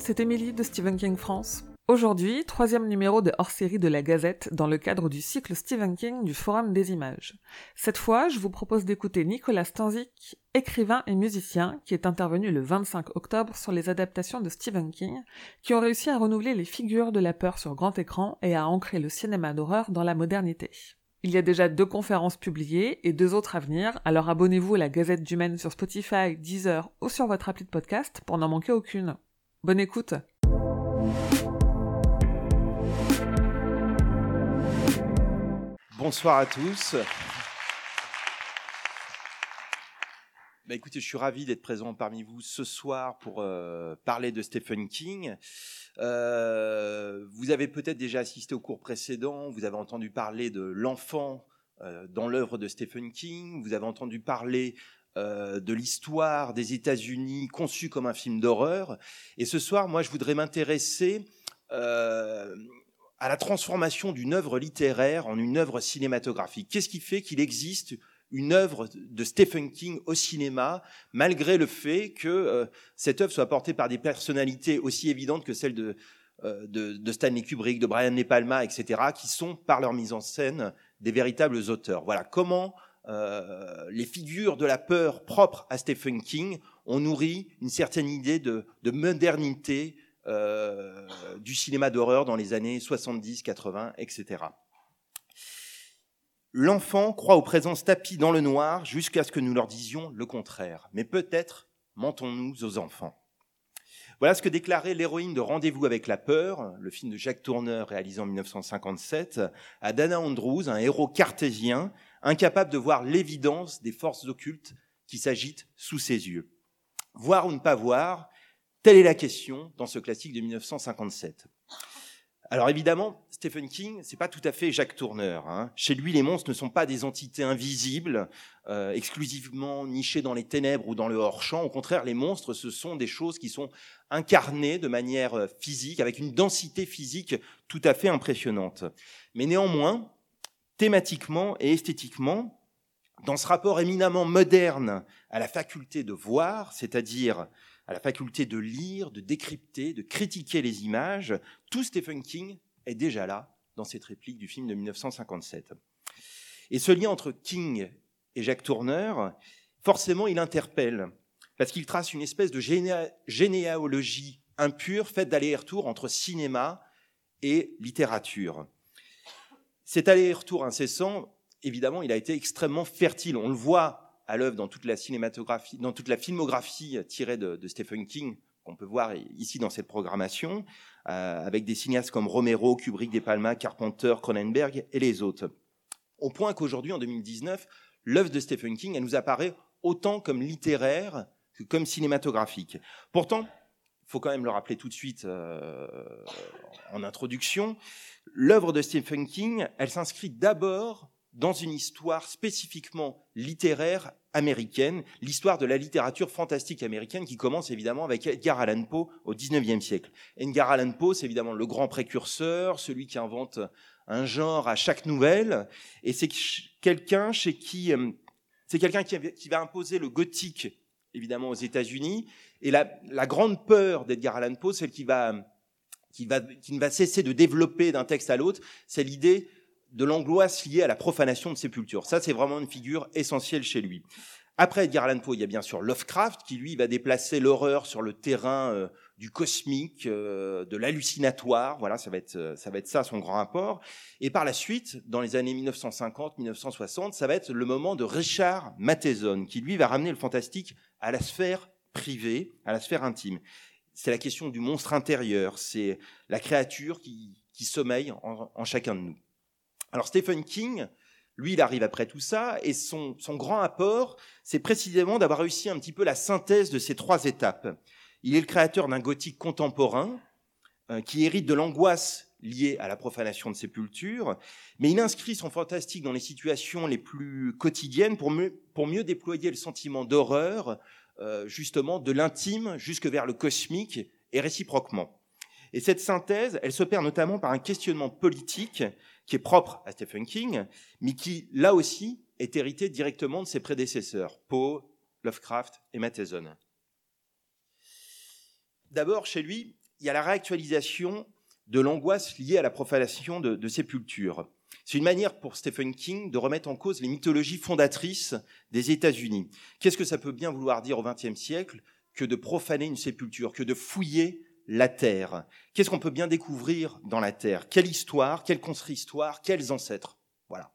C'est Émilie de Stephen King France. Aujourd'hui, troisième numéro de hors-série de la Gazette dans le cadre du cycle Stephen King du Forum des images. Cette fois, je vous propose d'écouter Nicolas Stanzik, écrivain et musicien, qui est intervenu le 25 octobre sur les adaptations de Stephen King, qui ont réussi à renouveler les figures de la peur sur grand écran et à ancrer le cinéma d'horreur dans la modernité. Il y a déjà deux conférences publiées et deux autres à venir, alors abonnez-vous à la Gazette du Maine sur Spotify, Deezer ou sur votre appli de podcast pour n'en manquer aucune. Bonne écoute Bonsoir à tous. Bah, écoutez, je suis ravi d'être présent parmi vous ce soir pour euh, parler de Stephen King. Euh, vous avez peut-être déjà assisté au cours précédent, vous avez entendu parler de l'enfant euh, dans l'œuvre de Stephen King, vous avez entendu parler de l'histoire des États-Unis conçue comme un film d'horreur. Et ce soir, moi, je voudrais m'intéresser à la transformation d'une œuvre littéraire en une œuvre cinématographique. Qu'est-ce qui fait qu'il existe une œuvre de Stephen King au cinéma, malgré le fait que euh, cette œuvre soit portée par des personnalités aussi évidentes que celles de, euh, de, Stanley Kubrick, de Brian De Palma, etc., qui sont, par leur mise en scène, des véritables auteurs. Voilà comment euh, les figures de la peur propres à Stephen King ont nourri une certaine idée de, de modernité euh, du cinéma d'horreur dans les années 70, 80, etc. L'enfant croit aux présences tapis dans le noir jusqu'à ce que nous leur disions le contraire. Mais peut-être mentons-nous aux enfants. Voilà ce que déclarait l'héroïne de Rendez-vous avec la peur, le film de Jacques Tourneur réalisé en 1957, à Dana Andrews, un héros cartésien, incapable de voir l'évidence des forces occultes qui s'agitent sous ses yeux. Voir ou ne pas voir, Telle est la question dans ce classique de 1957. Alors évidemment, Stephen King, c'est pas tout à fait Jacques Tourneur. Hein. Chez lui, les monstres ne sont pas des entités invisibles, euh, exclusivement nichées dans les ténèbres ou dans le hors-champ. Au contraire, les monstres, ce sont des choses qui sont incarnées de manière euh, physique, avec une densité physique tout à fait impressionnante. Mais néanmoins, thématiquement et esthétiquement, dans ce rapport éminemment moderne à la faculté de voir, c'est-à-dire à la faculté de lire, de décrypter, de critiquer les images, tout Stephen King est déjà là dans cette réplique du film de 1957. Et ce lien entre King et Jacques Tourneur, forcément, il interpelle, parce qu'il trace une espèce de généalogie impure faite d'aller-retour entre cinéma et littérature. Cet aller-retour incessant, évidemment, il a été extrêmement fertile. On le voit à l'œuvre dans toute la cinématographie, dans toute la filmographie tirée de, Stephen King qu'on peut voir ici dans cette programmation, euh, avec des cinéastes comme Romero, Kubrick, De Palma, Carpenter, Cronenberg et les autres. Au point qu'aujourd'hui, en 2019, l'œuvre de Stephen King, elle nous apparaît autant comme littéraire que comme cinématographique. Pourtant, faut quand même le rappeler tout de suite euh, en introduction, l'œuvre de Stephen King, elle s'inscrit d'abord dans une histoire spécifiquement littéraire américaine, l'histoire de la littérature fantastique américaine qui commence évidemment avec Edgar Allan Poe au XIXe siècle. Edgar Allan Poe, c'est évidemment le grand précurseur, celui qui invente un genre à chaque nouvelle, et c'est quelqu'un chez qui euh, c'est quelqu'un qui, va imposer le gothique évidemment aux États-Unis, et la, grande peur d'Edgar Allan Poe, celle qui va qui, va, qui ne va cesser de développer d'un texte à l'autre, c'est l'idée de l'angoisse liée à la profanation de sépultures. Ça, c'est vraiment une figure essentielle chez lui. Après Edgar Allan Poe, il y a bien sûr Lovecraft, qui lui va déplacer l'horreur sur le terrain euh, du cosmique, euh, de l'hallucinatoire. Voilà, ça va être euh, ça va être ça son grand rapport. Et par la suite, dans les années 1950-1960, ça va être le moment de Richard Matheson, qui lui va ramener le fantastique à la sphère privée, à la sphère intime. C'est la question du monstre intérieur, c'est la créature qui, sommeille en chacun de nous. Alors Stephen King, lui, il arrive après tout ça, et son, grand apport, c'est précisément d'avoir réussi un petit peu la synthèse de ces trois étapes. Il est le créateur d'un gothique contemporain euh, qui hérite de l'angoisse liée à la profanation de sépultures, mais il inscrit son fantastique dans les situations les plus quotidiennes pour mieux, déployer le sentiment d'horreur, justement, de l'intime jusque vers le cosmique et réciproquement. Et cette synthèse, elle s'opère notamment par un questionnement politique qui est propre à Stephen King, mais qui, là aussi, est hérité directement de ses prédécesseurs, Poe, Lovecraft et Matheson. d'abord, chez lui, il y a la réactualisation de l'angoisse liée à la profanation de, de sépultures. C'est une manière pour Stephen King de remettre en cause les mythologies fondatrices des États-Unis. Qu'est-ce que ça peut bien vouloir dire au XXe siècle que de profaner une sépulture, que de fouiller la terre? Qu'est-ce qu'on peut bien découvrir dans la terre? Quelle histoire Quelle contre-histoire Quels ancêtres? Voilà.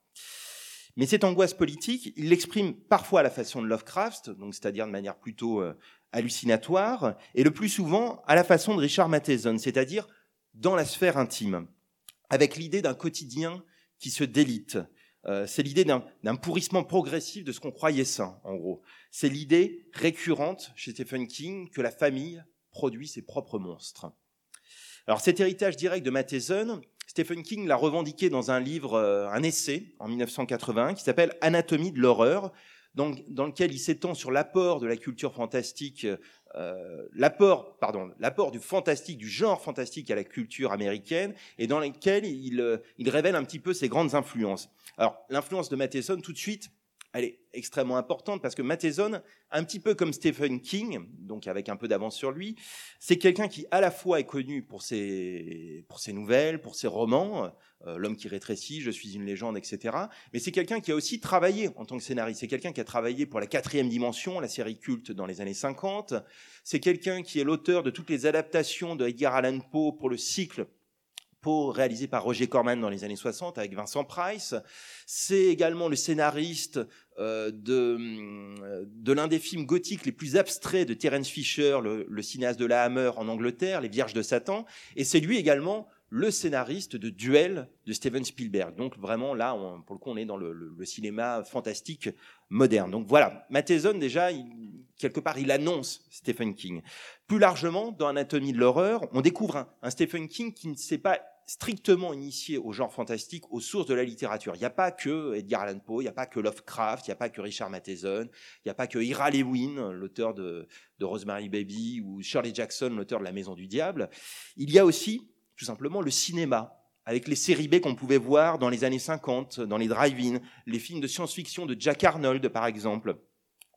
Mais cette angoisse politique, il l'exprime parfois à la façon de Lovecraft, donc c'est-à-dire de manière plutôt euh, hallucinatoire, et le plus souvent à la façon de Richard Matheson, c'est-à-dire dans la sphère intime, avec l'idée d'un quotidien qui se délite. Euh, c'est l'idée d'un pourrissement progressif de ce qu'on croyait sain, en gros. C'est l'idée récurrente chez Stephen King que la famille produit ses propres monstres. Alors cet héritage direct de Matheson, Stephen King l'a revendiqué dans un livre, euh, un essai en 1981 qui s'appelle Anatomie de l'horreur, dans, dans, lequel il s'étend sur l'apport de la culture fantastique euh, l'apport, pardon, l'apport du fantastique, du genre fantastique à la culture américaine, et dans lequel il, euh, il révèle un petit peu ses grandes influences. Alors, l'influence de Matheson, tout de suite, elle est extrêmement importante parce que Matheson, un petit peu comme Stephen King, donc avec un peu d'avance sur lui, c'est quelqu'un qui à la fois est connu pour ses, pour ses nouvelles, pour ses romans, euh, L'homme qui rétrécit, Je suis une légende, etc. Mais c'est quelqu'un qui a aussi travaillé en tant que scénariste. C'est quelqu'un qui a travaillé pour la quatrième dimension, la série culte dans les années 50. C'est quelqu'un qui est l'auteur de toutes les adaptations de Edgar Allan Poe pour le cycle réalisé par Roger Corman dans les années 60 avec Vincent Price. C'est également le scénariste euh, de, l'un des films gothiques les plus abstraits de Terence Fisher, le, cinéaste de la Hammer en Angleterre, Les Vierges de Satan. Et c'est lui également le scénariste de Duel de Steven Spielberg. Donc vraiment là, pour le coup, on est dans le, cinéma fantastique moderne. Donc voilà, Matheson déjà, quelque part, il annonce Stephen King. Plus largement, dans Anatomie de l'horreur, on découvre un, un Stephen King qui ne s'est pas strictement initié au genre fantastique, aux sources de la littérature. Il n'y a pas que Edgar Allan Poe, il n'y a pas que Lovecraft, il n'y a pas que Richard Matheson, il n'y a pas que Ira Lewin, l'auteur de, Rosemary Baby, ou Shirley Jackson, l'auteur de La Maison du Diable. Il y a aussi, tout simplement, le cinéma, avec les séries B qu'on pouvait voir dans les années 50, dans les drive-in, les films de science-fiction de Jack Arnold, par exemple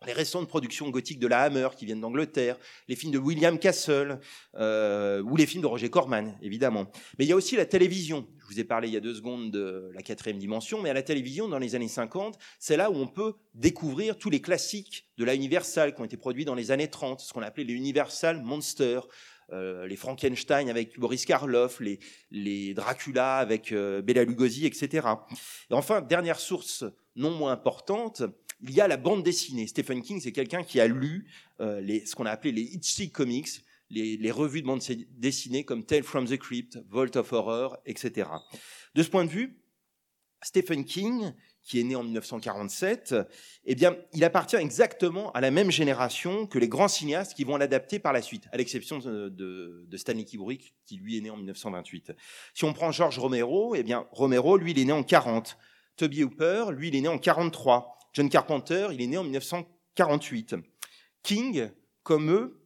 les récentes productions gothiques de la Hammer qui viennent d'Angleterre, les films de William Castle euh, ou les films de Roger Corman, évidemment. Mais il y a aussi la télévision. Je vous ai parlé il y a deux secondes de la quatrième dimension, mais à la télévision, dans les années 50, c'est là où on peut découvrir tous les classiques de la Universal qui ont été produits dans les années 30, ce qu'on appelait les Universal Monsters. Euh, les Frankenstein avec Boris Karloff, les, Dracula avec euh, Bela Lugosi, etc. Et enfin, dernière source non moins importante, il y a la bande dessinée. Stephen King, c'est quelqu'un qui a lu euh, les, ce qu'on a appelé les Itchy Comics, les, les, revues de bande dessinée comme Tale from the Crypt, Vault of Horror, etc. De ce point de vue, Stephen King, qui est né en 1947, eh bien, il appartient exactement à la même génération que les grands cinéastes qui vont l'adapter par la suite, à l'exception de, de, de, Stanley Kubrick, qui lui est né en 1928. Si on prend George Romero, eh bien, Romero, lui, il est né en 40. Toby Hooper, lui, il est né en 43. John Carpenter, il est né en 1948. King, comme eux,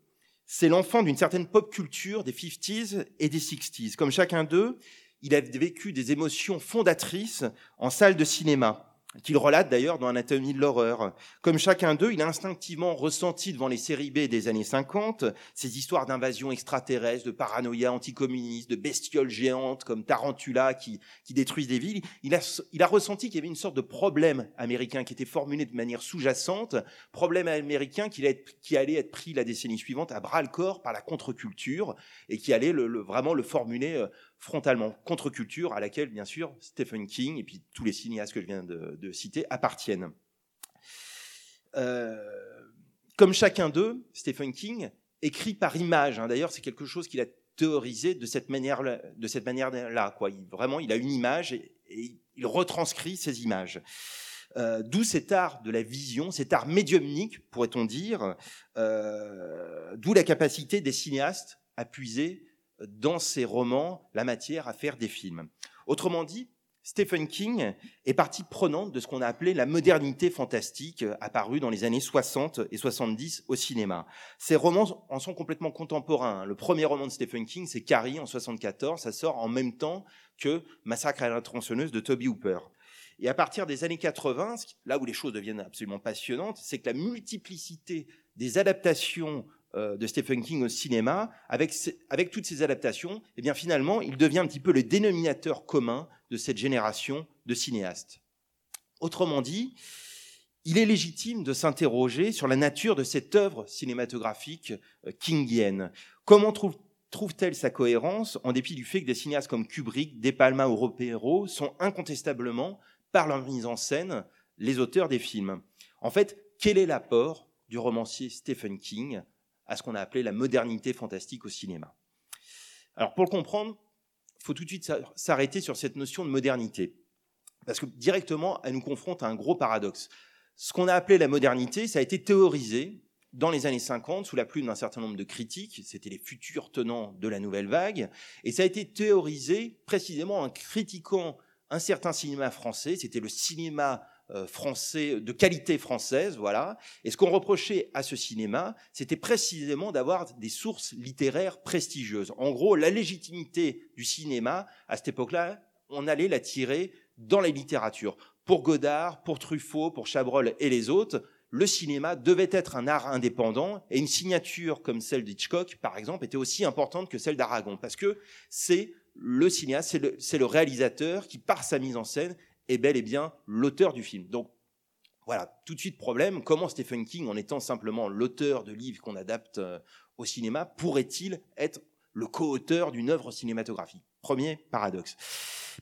c'est l'enfant d'une certaine pop culture des 50s et des 60s. Comme chacun d'eux, il a vécu des émotions fondatrices en salle de cinéma qu'il relate d'ailleurs dans Anatomie de l'horreur. Comme chacun d'eux, il a instinctivement ressenti devant les séries B des années 50 ces histoires d'invasion extraterrestre, de paranoïa anticommuniste, de bestioles géantes comme Tarantula qui, détruisent des villes. Il a, ressenti qu'il y avait une sorte de problème américain qui était formulé de manière sous-jacente, problème américain qui allait, être, pris la décennie suivante à bras-le-corps par la contre-culture et qui allait vraiment le formuler euh, frontalement, contre-culture à laquelle, bien sûr, Stephen King et puis tous les cinéastes que je viens de, de citer appartiennent. Euh, comme chacun d'eux, Stephen King écrit par image. Hein. D'ailleurs, c'est quelque chose qu'il a théorisé de cette manière-là. Quoi. Vraiment, il a une image et, il retranscrit ces images. Euh, D'où cet art de la vision, cet art médiumnique, pourrait-on dire, euh, d'où la capacité des cinéastes à puiser dans ses romans la matière à faire des films. Autrement dit, Stephen King est partie prenante de ce qu'on a appelé la modernité fantastique euh, apparue dans les années 60 et 70 au cinéma. Ces romans en sont complètement contemporains. Le premier roman de Stephen King, c'est Carrie en 74. Ça sort en même temps que Massacre à la tronçonneuse de Toby Hooper. Et à partir des années 80, là où les choses deviennent absolument passionnantes, c'est que la multiplicité des adaptations de Stephen King au cinéma, avec, avec toutes ces adaptations, eh bien finalement, il devient un petit peu le dénominateur commun de cette génération de cinéastes. Autrement dit, il est légitime de s'interroger sur la nature de cette œuvre cinématographique euh, kingienne. Comment trouve trouve-t-elle sa cohérence en dépit du fait que des cinéastes comme Kubrick, De Palma ou Ropero sont incontestablement, par leur mise en scène, les auteurs des films? En fait, quel est l'apport du romancier Stephen King à ce qu'on a appelé la modernité fantastique au cinéma Alors pour le comprendre, il faut tout de suite s'arrêter sur cette notion de modernité. Parce que directement, elle nous confronte à un gros paradoxe. Ce qu'on a appelé la modernité, ça a été théorisé dans les années 50 sous la plume d'un certain nombre de critiques, c'était les futurs tenants de la nouvelle vague, et ça a été théorisé précisément en critiquant un certain cinéma français, c'était le cinéma français de qualité française, voilà. Et ce qu'on reprochait à ce cinéma, c'était précisément d'avoir des sources littéraires prestigieuses. En gros, la légitimité du cinéma à cette époque-là, on allait la tirer dans la littérature. Pour Godard, pour Truffaut, pour Chabrol et les autres, le cinéma devait être un art indépendant et une signature comme celle d'Hitchcock, par exemple, était aussi importante que celle d'Aragon, parce que c'est le cinéaste, c'est le, réalisateur qui, par sa mise en scène, est bel et bien l'auteur du film. Donc, voilà, tout de suite problème, comment Stephen King, en étant simplement l'auteur de livres qu'on adapte euh, au cinéma, pourrait-il être le co-auteur d'une œuvre cinématographique? Premier paradoxe.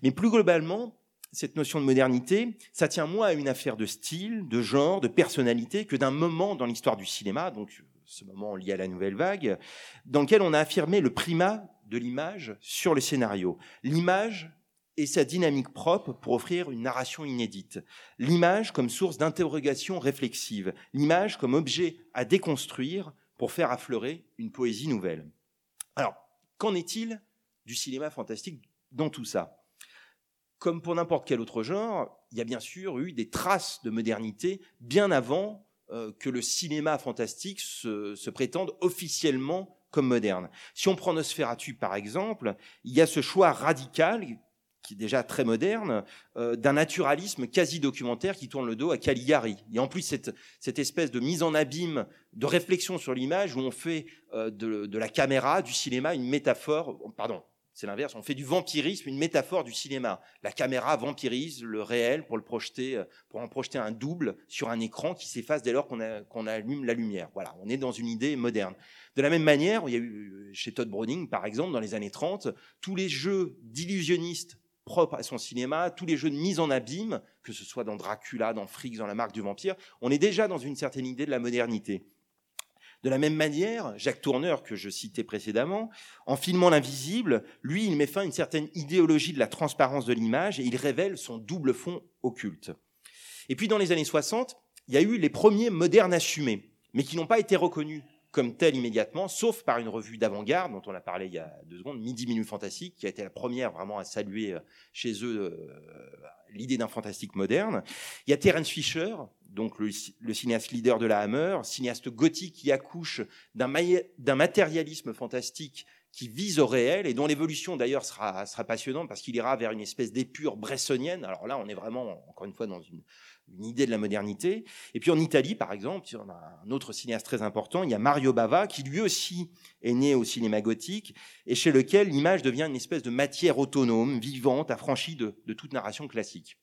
Mais plus globalement, cette notion de modernité, ça tient moins à une affaire de style, de genre, de personnalité, que d'un moment dans l'histoire du cinéma, donc ce moment lié à la nouvelle vague, dans lequel on a affirmé le primat de l'image sur le scénario. L'image et sa dynamique propre pour offrir une narration inédite. L'image comme source d'interrogation réflexive. L'image comme objet à déconstruire pour faire affleurer une poésie nouvelle. Alors, qu'en est-il du cinéma fantastique dans tout ça? Comme pour n'importe quel autre genre, il y a bien sûr eu des traces de modernité bien avant euh, que le cinéma fantastique se, prétende officiellement comme moderne. Si on prend Nosferatu par exemple, il y a ce choix radical qui est déjà très moderne, euh, d'un naturalisme quasi documentaire qui tourne le dos à Caligari. A en plus cette, espèce de mise en abîme, de réflexion sur l'image où on fait euh, de, la caméra, du cinéma, une métaphore, pardon, c'est l'inverse. On fait du vampirisme une métaphore du cinéma. La caméra vampirise le réel pour le projeter, euh, pour en projeter un double sur un écran qui s'efface dès lors qu'on allume la lumière. Voilà, on est dans une idée moderne. De la même manière, il y a eu chez Todd Browning, par exemple, dans les années 30, tous les jeux d'illusionnistes propres à son cinéma, tous les jeux de mise en abîme, que ce soit dans Dracula, dans Freaks, dans La Marque du Vampire, on est déjà dans une certaine idée de la modernité. De la même manière, Jacques Tourneur, que je citais précédemment, en filmant l'invisible, lui, il met fin à une certaine idéologie de la transparence de l'image et il révèle son double fond occulte. Et puis dans les années 60, il y a eu les premiers modernes assumés, mais qui n'ont pas été reconnus comme tels immédiatement, sauf par une revue d'avant-garde dont on a parlé il y a deux secondes, Midi Minute Fantastique, qui a été la première vraiment à saluer euh, chez eux euh, l'idée d'un fantastique moderne. Il y a Terence Fisher, donc le, cinéaste leader de la Hammer, cinéaste gothique qui accouche d'un matérialisme fantastique qui vise au réel et dont l'évolution d'ailleurs sera, sera passionnante parce qu'il ira vers une espèce d'épure bressonienne. Alors là, on est vraiment, encore une fois, dans une, une idée de la modernité. Et puis en Italie, par exemple, on a un autre cinéaste très important, il y a Mario Bava, qui lui aussi est né au cinéma gothique, et chez lequel l'image devient une espèce de matière autonome, vivante, affranchie de, toute narration classique.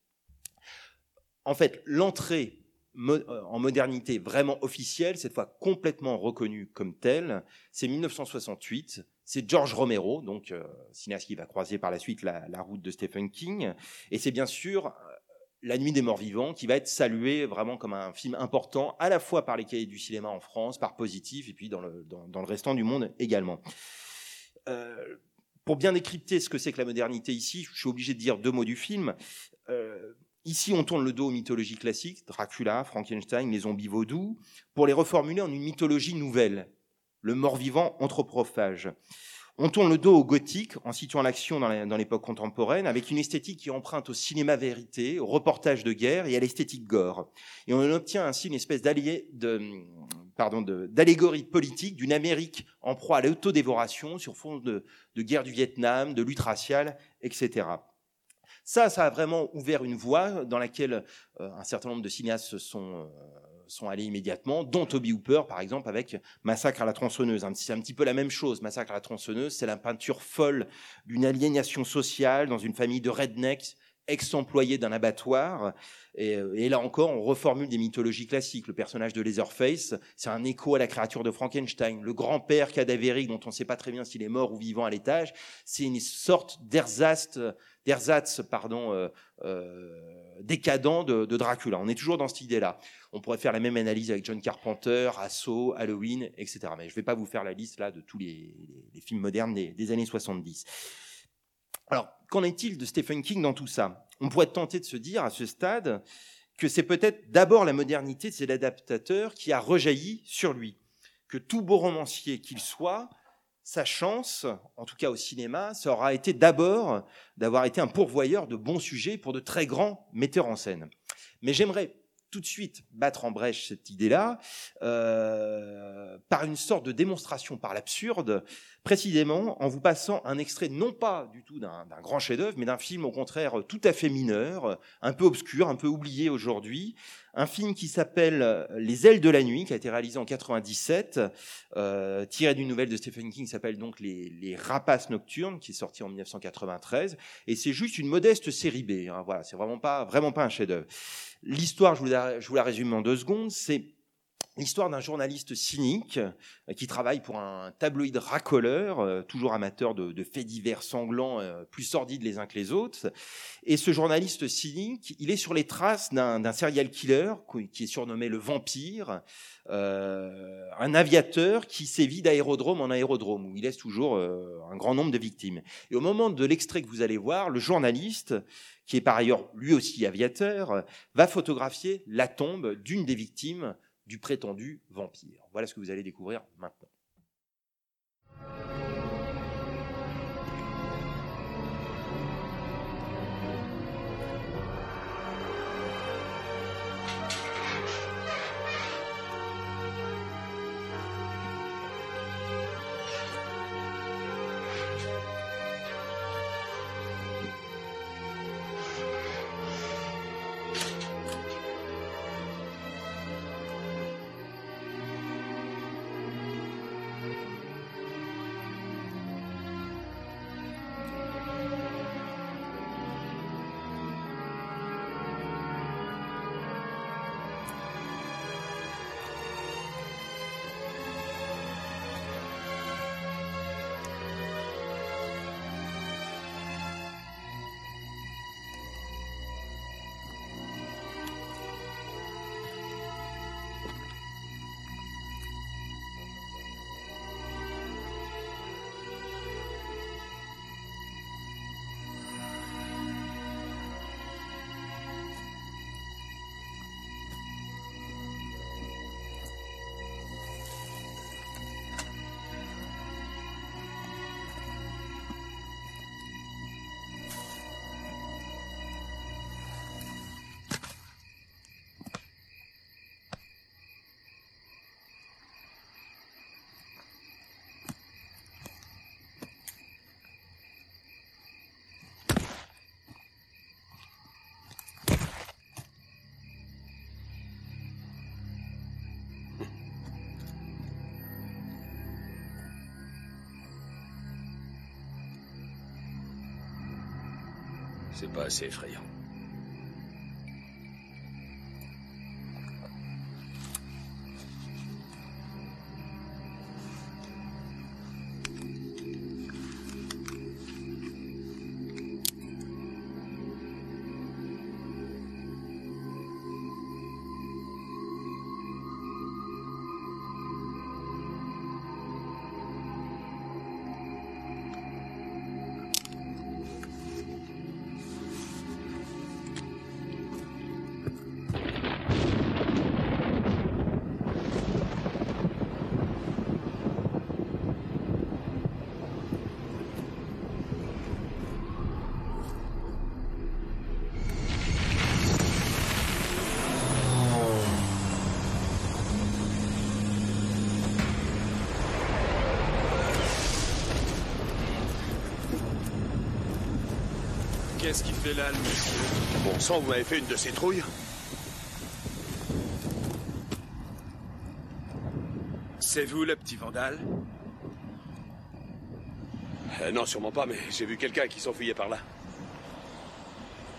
En fait, l'entrée euh, en modernité vraiment officielle, cette fois complètement reconnue comme telle, c'est 1968. C'est George Romero, donc euh, cinéaste qui va croiser par la suite la route de Stephen King, et c'est bien sûr la Nuit des Morts Vivants, qui va être salué vraiment comme un film important, à la fois par les cahiers du cinéma en France, par Positif, et puis dans le, dans, le restant du monde également. Euh, pour bien décrypter ce que c'est que la modernité ici, je suis obligé de dire deux mots du film. Euh, ici, on tourne le dos aux mythologies classiques, Dracula, Frankenstein, les zombies vaudous, pour les reformuler en une mythologie nouvelle, le mort-vivant anthropophage. On tourne le dos au gothique en situant l'action dans l'époque contemporaine avec une esthétique qui emprunte au cinéma vérité, au reportage de guerre et à l'esthétique gore. Et on obtient ainsi une espèce d'allégorie politique d'une Amérique en proie à l'autodévoration sur fond de, guerre du Vietnam, de lutte raciale, etc. Ça, ça a vraiment ouvert une voie dans laquelle euh, un certain nombre de cinéastes se sont, euh, sont allés immédiatement, dont Toby Hooper, par exemple, avec Massacre à la tronçonneuse. C'est un petit peu la même chose. Massacre à la tronçonneuse, c'est la peinture folle d'une aliénation sociale dans une famille de rednecks ex-employés d'un abattoir. Et, et, là encore, on reformule des mythologies classiques. Le personnage de Leatherface, c'est un écho à la créature de Frankenstein. Le grand-père cadavérique, dont on ne sait pas très bien s'il est mort ou vivant à l'étage, c'est une sorte d'ersatz, d'ersatz pardon, euh, euh, décadent de, de, Dracula. On est toujours dans cette idée-là. On pourrait faire la même analyse avec John Carpenter, Assaut, Halloween, etc. Mais je ne vais pas vous faire la liste là de tous les, les films modernes des, des années 70. Alors, qu'en est-il de Stephen King dans tout ça? On pourrait tenter de se dire à ce stade que c'est peut-être d'abord la modernité de cet adaptateur qui a rejailli sur lui, que tout beau romancier qu'il soit, sa chance, en tout cas au cinéma, ça aura été d'abord d'avoir été un pourvoyeur de bons sujets pour de très grands metteurs en scène. Mais j'aimerais tout de suite battre en brèche cette idée-là euh, par une sorte de démonstration par l'absurde, précisément en vous passant un extrait non pas du tout d'un grand chef-d'œuvre, mais d'un film au contraire tout à fait mineur, un peu obscur, un peu oublié aujourd'hui, un film qui s'appelle Les ailes de la nuit, qui a été réalisé en 97, euh, tiré d'une nouvelle de Stephen King, qui s'appelle donc les, les, Rapaces nocturnes, qui est sorti en 1993, et c'est juste une modeste série B. Hein, voilà, c'est vraiment pas vraiment pas un chef-d'œuvre. L'histoire, je vous, la, je vous la résume en deux secondes, c'est l'histoire d'un journaliste cynique euh, qui travaille pour un tabloïd racoleur, euh, toujours amateur de, faits divers sanglants, euh, plus sordides les uns que les autres. Et ce journaliste cynique, il est sur les traces d'un serial killer qui est surnommé le vampire, un aviateur qui sévit d'aérodrome en aérodrome, où il laisse toujours un grand nombre de victimes. Et au moment de l'extrait que vous allez voir, le journaliste qui est par ailleurs lui aussi aviateur, va photographier la tombe d'une des victimes du prétendu vampire. Voilà ce que vous allez découvrir maintenant. C'est pas assez effrayant. Qu'est-ce qu'il fait là, le monsieur Bon sang, vous m'avez fait une de ces trouilles C'est vous le petit vandale Euh, Non, sûrement pas, mais j'ai vu quelqu'un qui s'enfuyait par là.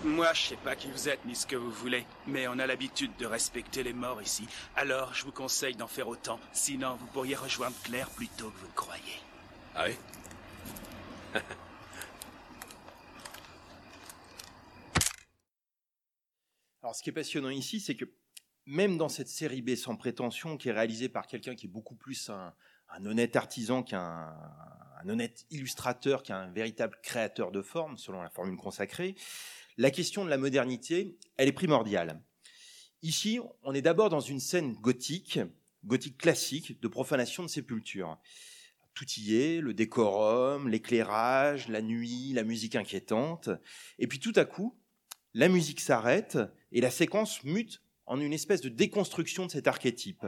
Moi, je sais pas qui vous êtes ni ce que vous voulez, mais on a l'habitude de respecter les morts ici. Alors, je vous conseille d'en faire autant. Sinon, vous pourriez rejoindre Claire plus tôt que vous le croyez. Ah oui? ce qui est passionnant ici, c'est que même dans cette série B sans prétention, qui est réalisée par quelqu'un qui est beaucoup plus un, honnête artisan qu'un un honnête illustrateur, qu'un véritable créateur de forme, selon la formule consacrée, la question de la modernité, elle est primordiale. Ici, on est d'abord dans une scène gothique, gothique classique, de profanation de sépulture. Tout y est, le décorum, l'éclairage, la nuit, la musique inquiétante. Et puis tout à coup, la musique s'arrête et la séquence mute en une espèce de déconstruction de cet archétype.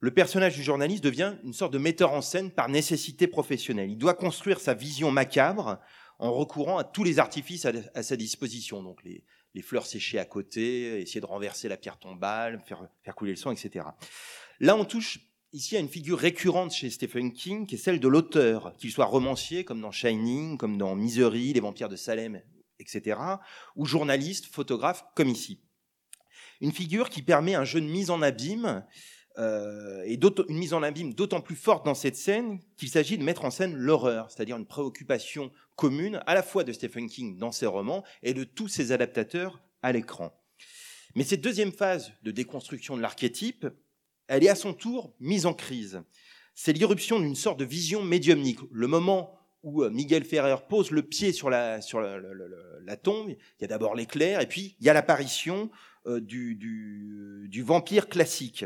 Le personnage du journaliste devient une sorte de metteur en scène par nécessité professionnelle. Il doit construire sa vision macabre en recourant à tous les artifices à, sa disposition. Donc les, les, fleurs séchées à côté, essayer de renverser la pierre tombale, faire, faire couler le sang, etc. Là, on touche ici à une figure récurrente chez Stephen King, qui est celle de l'auteur, qu'il soit romancier, comme dans Shining, comme dans Misery, Les vampires de Salem, etc., ou journaliste, photographe, comme ici. Une figure qui permet un jeu de mise en abîme, euh, et une mise en abîme d'autant plus forte dans cette scène qu'il s'agit de mettre en scène l'horreur, c'est-à-dire une préoccupation commune à la fois de Stephen King dans ses romans et de tous ses adaptateurs à l'écran. Mais cette deuxième phase de déconstruction de l'archétype, elle est à son tour mise en crise. C'est l'irruption d'une sorte de vision médiumnique. Le moment où euh, Miguel Ferrer pose le pied sur la, tombe, il y a d'abord l'éclair, et puis il y a l'apparition euh, du, du, vampire classique.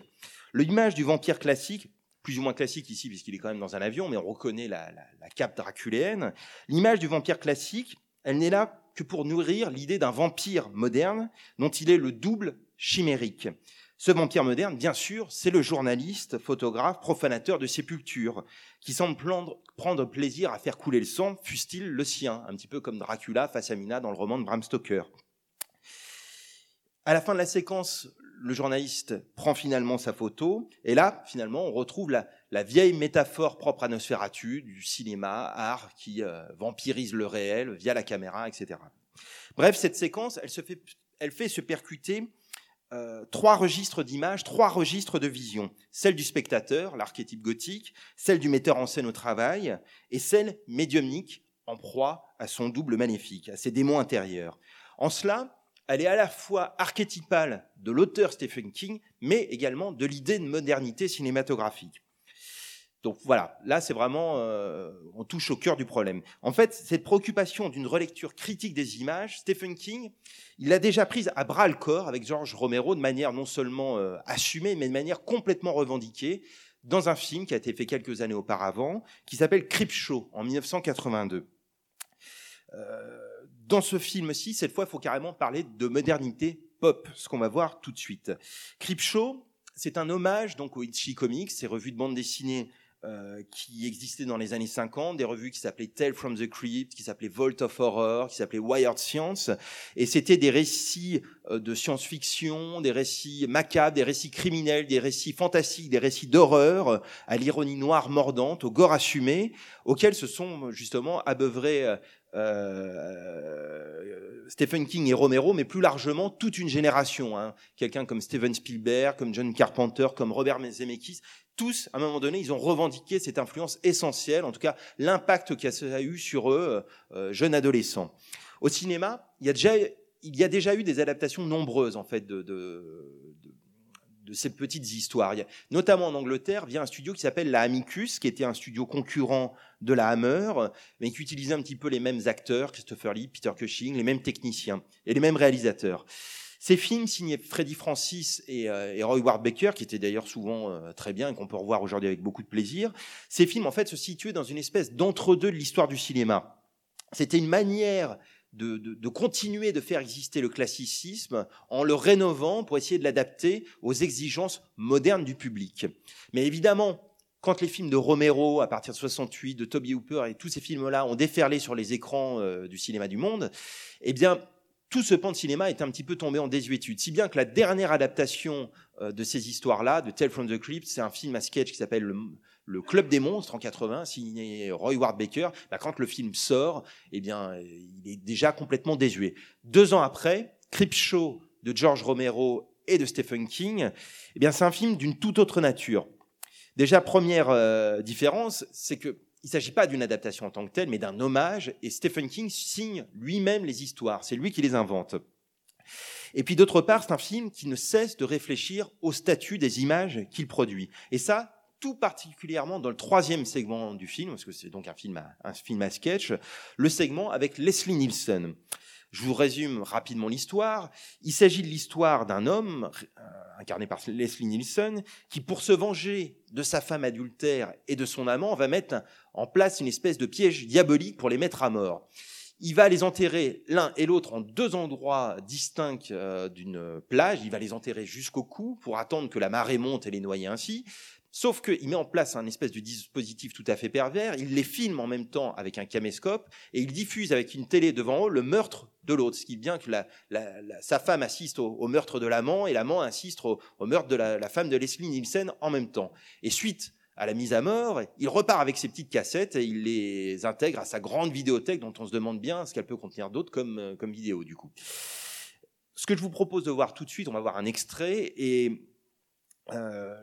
L'image du vampire classique, plus ou moins classique ici puisqu'il est quand même dans un avion, mais on reconnaît la cape draculéenne. L'image du vampire classique, elle n'est là que pour nourrir l'idée d'un vampire moderne dont il est le double chimérique. Ce vampire moderne, bien sûr, c'est le journaliste, photographe, profanateur de sépultures, qui semble prendre, plaisir à faire couler le sang, fût-il le sien, un petit peu comme Dracula face à Mina dans le roman de Bram Stoker. À la fin de la séquence, le journaliste prend finalement sa photo, et là, finalement, on retrouve la, vieille métaphore propre à Nosferatu, du cinéma, art qui euh, vampirise le réel via la caméra, etc. Bref, cette séquence, elle fait se percuter euh, trois registres d'images, trois registres de vision. Celle du spectateur, l'archétype gothique, celle du metteur en scène au travail, et celle médiumnique, en proie à son double maléfique, à ses démons intérieurs. En cela, elle est à la fois archétypale de l'auteur Stephen King, mais également de l'idée de modernité cinématographique. Donc voilà, là c'est vraiment, euh, on touche au cœur du problème. En fait, cette préoccupation d'une relecture critique des images, Stephen King, il l'a déjà prise à bras le corps avec George Romero de manière non seulement euh, assumée, mais de manière complètement revendiquée dans un film qui a été fait quelques années auparavant, qui s'appelle Creepshow en 1982. Euh, dans ce film-ci, cette fois, il faut carrément parler de modernité pop, ce qu'on va voir tout de suite. Creepshow, c'est un hommage donc aux Itchy Comics, ces revues de bande dessinée euh, qui existaient dans les années 50, des revues qui s'appelaient Tale from the Crypt, qui s'appelaient Vault of Horror, qui s'appelaient Wired Science, et c'était des récits euh, de science-fiction, des récits macabres, des récits criminels, des récits fantastiques, des récits d'horreur, euh, à l'ironie noire mordante, au gore assumé, auxquels se sont justement abeuvrés euh, Stephen King et Romero, mais plus largement toute une génération. Hein. Quelqu'un comme Steven Spielberg, comme John Carpenter, comme Robert Zemeckis, tous, à un moment donné, ils ont revendiqué cette influence essentielle, en tout cas l'impact que ça a eu sur eux, euh, jeunes adolescents. Au cinéma, il y a déjà, il y a déjà eu des adaptations nombreuses en fait de, de, de de ces petites histoires. Notamment en Angleterre, via un studio qui s'appelle la Amicus, qui était un studio concurrent de la Hammer, mais qui utilisait un petit peu les mêmes acteurs, Christopher Lee, Peter Cushing, les mêmes techniciens et les mêmes réalisateurs. Ces films signés Freddie Francis et, euh, et Roy Ward Baker, qui étaient d'ailleurs souvent euh, très bien et qu'on peut revoir aujourd'hui avec beaucoup de plaisir, ces films en fait se situaient dans une espèce d'entre-deux de l'histoire du cinéma. C'était une manière de, de, de, continuer de faire exister le classicisme en le rénovant pour essayer de l'adapter aux exigences modernes du public. Mais évidemment, quand les films de Romero, à partir de 68, de Toby Hooper et tous ces films-là ont déferlé sur les écrans euh, du cinéma du monde, eh bien, tout ce pan de cinéma est un petit peu tombé en désuétude, si bien que la dernière adaptation euh, de ces histoires-là, de Tale from the Crypt, c'est un film à sketch qui s'appelle le, Club des monstres en 80, signé Roy Ward Baker. Bah, quand le film sort, eh bien, il est déjà complètement désuet. Deux ans après, Show de George Romero et de Stephen King, eh bien, c'est un film d'une toute autre nature. Déjà, première euh, différence, c'est que il ne s'agit pas d'une adaptation en tant que telle, mais d'un hommage, et Stephen King signe lui-même les histoires, c'est lui qui les invente. Et puis d'autre part, c'est un film qui ne cesse de réfléchir au statut des images qu'il produit. Et ça, tout particulièrement dans le troisième segment du film, parce que c'est donc un film à, un film à sketch, le segment avec Leslie Nielsen. Je vous résume rapidement l'histoire. Il s'agit de l'histoire d'un homme, euh, incarné par Leslie Nielsen, qui, pour se venger de sa femme adultère et de son amant, va mettre en place une espèce de piège diabolique pour les mettre à mort. Il va les enterrer l'un et l'autre en deux endroits distincts euh, d'une plage. Il va les enterrer jusqu'au cou pour attendre que la marée monte et les noyer ainsi. Sauf qu'il met en place un espèce de dispositif tout à fait pervers. Il les filme en même temps avec un caméscope et il diffuse avec une télé devant eux le meurtre de l'autre. Ce qui bien que sa femme assiste au, meurtre de l'amant et l'amant assiste au, meurtre de la, femme de Leslie Nielsen en même temps. Et suite à la mise à mort, il repart avec ses petites cassettes et il les intègre à sa grande vidéothèque dont on se demande bien ce qu'elle peut contenir d'autre comme, euh, comme vidéo du coup. Ce que je vous propose de voir tout de suite, on va voir un extrait et euh,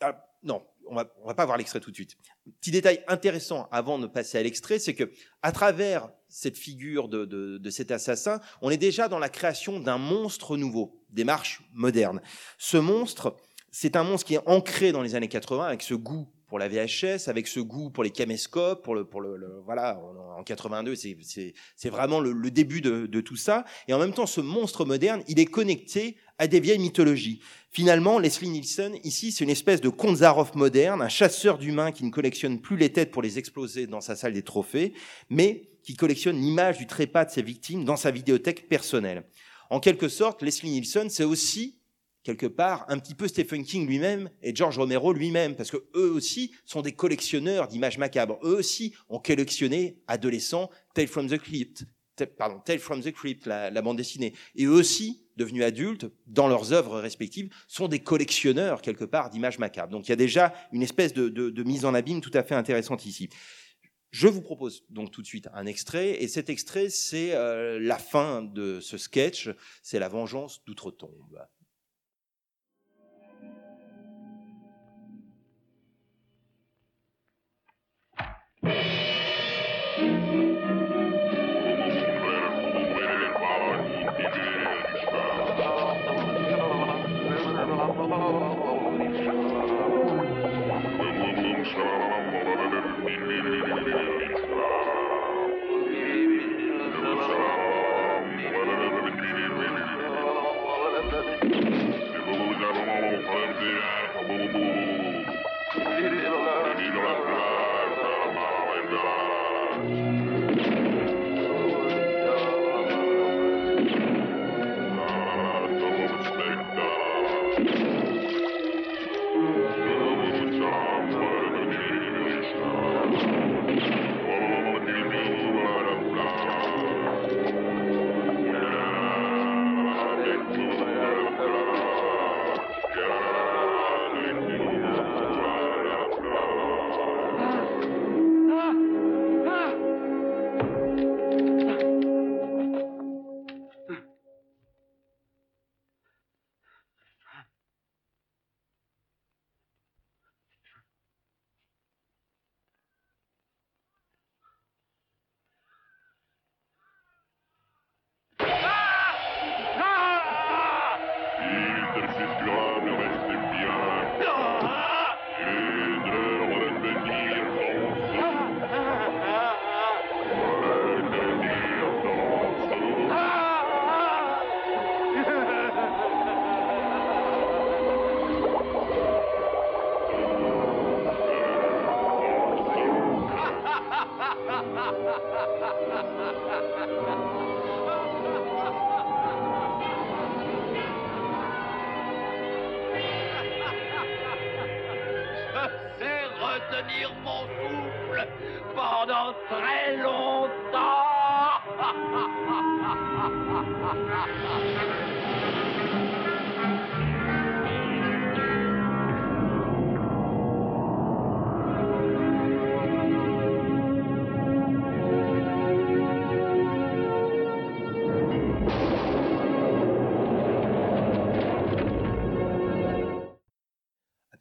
ah, non, on va, va pas voir l'extrait tout de suite. Petit détail intéressant avant de passer à l'extrait, c'est que à travers cette figure de, de, cet assassin, on est déjà dans la création d'un monstre nouveau, des marches modernes. Ce monstre, c'est un monstre qui est ancré dans les années 80 avec ce goût pour la VHS, avec ce goût pour les caméscopes, pour le, pour le, voilà, en 82, c'est vraiment le, début de, de, tout ça. Et en même temps, ce monstre moderne, il est connecté à des vieilles mythologies. Finalement, Leslie Nielsen, ici, c'est une espèce de Konzarov moderne, un chasseur d'humains qui ne collectionne plus les têtes pour les exploser dans sa salle des trophées, mais qui collectionne l'image du trépas de ses victimes dans sa vidéothèque personnelle. En quelque sorte, Leslie Nielsen, c'est aussi quelque part un petit peu Stephen King lui-même et George Romero lui-même, parce que eux aussi sont des collectionneurs d'images macabres. Eux aussi ont collectionné adolescents Tale from the Crypt, pardon, Tale from the Crypt, la, bande dessinée. Et eux aussi, devenus adultes, dans leurs œuvres respectives, sont des collectionneurs quelque part d'images macabres. Donc il y a déjà une espèce de, mise en abîme tout à fait intéressante ici. Je vous propose donc tout de suite un extrait, et cet extrait, c'est euh, la fin de ce sketch, c'est la vengeance d'outre-tombe.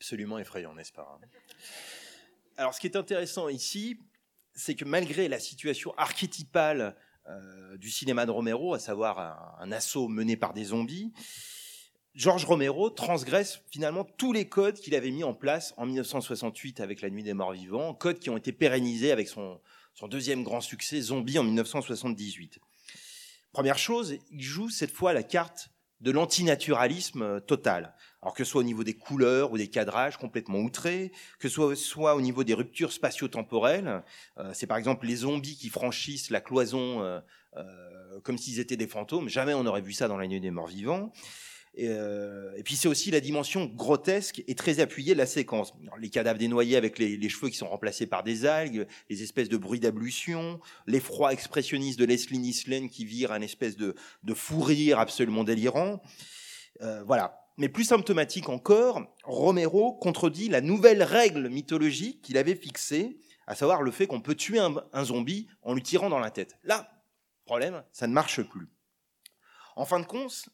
Absolument effrayant, n'est-ce pas hein? Alors, ce qui est intéressant ici, c'est que malgré la situation archétypale euh, du cinéma de Romero, à savoir un, assaut mené par des zombies, Georges Romero transgresse finalement tous les codes qu'il avait mis en place en 1968 avec La Nuit des Morts Vivants, codes qui ont été pérennisés avec son, son deuxième grand succès, Zombie, en 1978. Première chose, il joue cette fois la carte de l'antinaturalisme euh, total. Alors que ce soit au niveau des couleurs ou des cadrages complètement outrés, que ce soit, au niveau des ruptures spatio-temporelles, euh, c'est par exemple les zombies qui franchissent la cloison euh, comme s'ils étaient des fantômes, jamais on n'aurait vu ça dans la nuit des morts vivants. Euh, et, puis c'est aussi la dimension grotesque et très appuyée de la séquence. les cadavres des noyés avec les, cheveux qui sont remplacés par des algues, les espèces de bruits d'ablution, l'effroi expressionniste de Leslie Nislin qui vire un espèce de, fou rire absolument délirant. Euh, voilà. Mais plus symptomatique encore, Romero contredit la nouvelle règle mythologique qu'il avait fixée, à savoir le fait qu'on peut tuer un zombie en lui tirant dans la tête. Là, problème, ça ne marche plus. En fin de compte,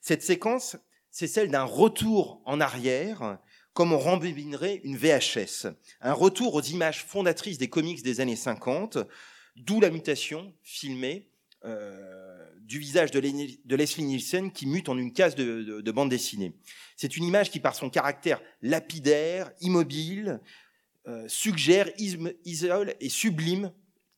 cette séquence, c'est celle d'un retour en arrière, comme on rembinerait une VHS. Un retour aux images fondatrices des comics des années 50, d'où la mutation filmée euh, du visage de, Leslie Nielsen qui mute en une case de, de bande dessinée. C'est une image qui, par son caractère lapidaire, immobile, euh, suggère, isole et sublime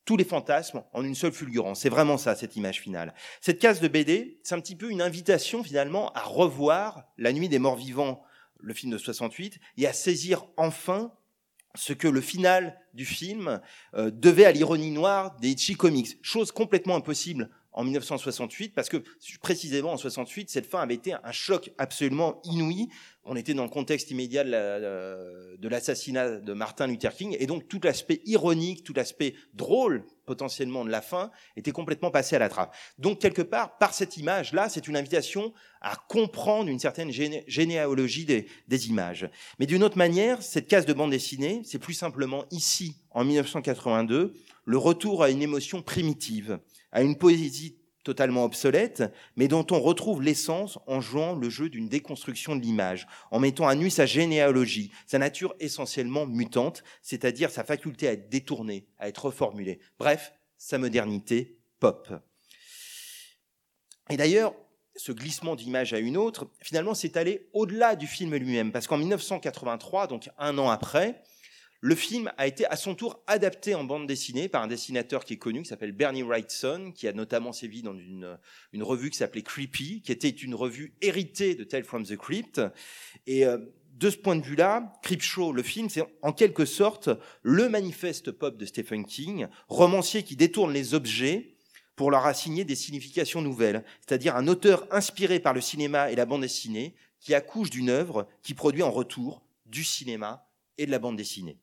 tous les fantasmes en une seule fulgurance. C'est vraiment ça, cette image finale. Cette case de BD, c'est un petit peu une invitation finalement à revoir La Nuit des Morts Vivants, le film de 68, et à saisir enfin ce que le final du film euh, devait à l'ironie noire des Itchy Comics. Chose complètement impossible en 1968, parce que précisément en 68, cette fin avait été un choc absolument inouï. On était dans le contexte immédiat de l'assassinat de Martin Luther King, et donc tout l'aspect ironique, tout l'aspect drôle potentiellement de la fin était complètement passé à la trappe. Donc quelque part, par cette image-là, c'est une invitation à comprendre une certaine généalogie des, des images. Mais d'une autre manière, cette case de bande dessinée, c'est plus simplement ici, en 1982, le retour à une émotion primitive à une poésie totalement obsolète, mais dont on retrouve l'essence en jouant le jeu d'une déconstruction de l'image, en mettant à nu sa généalogie, sa nature essentiellement mutante, c'est-à-dire sa faculté à être détournée, à être reformulée. Bref, sa modernité pop. Et d'ailleurs, ce glissement d'image à une autre, finalement, s'est allé au-delà du film lui-même, parce qu'en 1983, donc un an après, le film a été à son tour adapté en bande dessinée par un dessinateur qui est connu, qui s'appelle Bernie Wrightson, qui a notamment sévi dans une, une revue qui s'appelait Creepy, qui était une revue héritée de Tale from the Crypt. Et euh, de ce point de vue-là, Creepshow, le film, c'est en quelque sorte le manifeste pop de Stephen King, romancier qui détourne les objets pour leur assigner des significations nouvelles, c'est-à-dire un auteur inspiré par le cinéma et la bande dessinée qui accouche d'une œuvre qui produit en retour du cinéma et de la bande dessinée.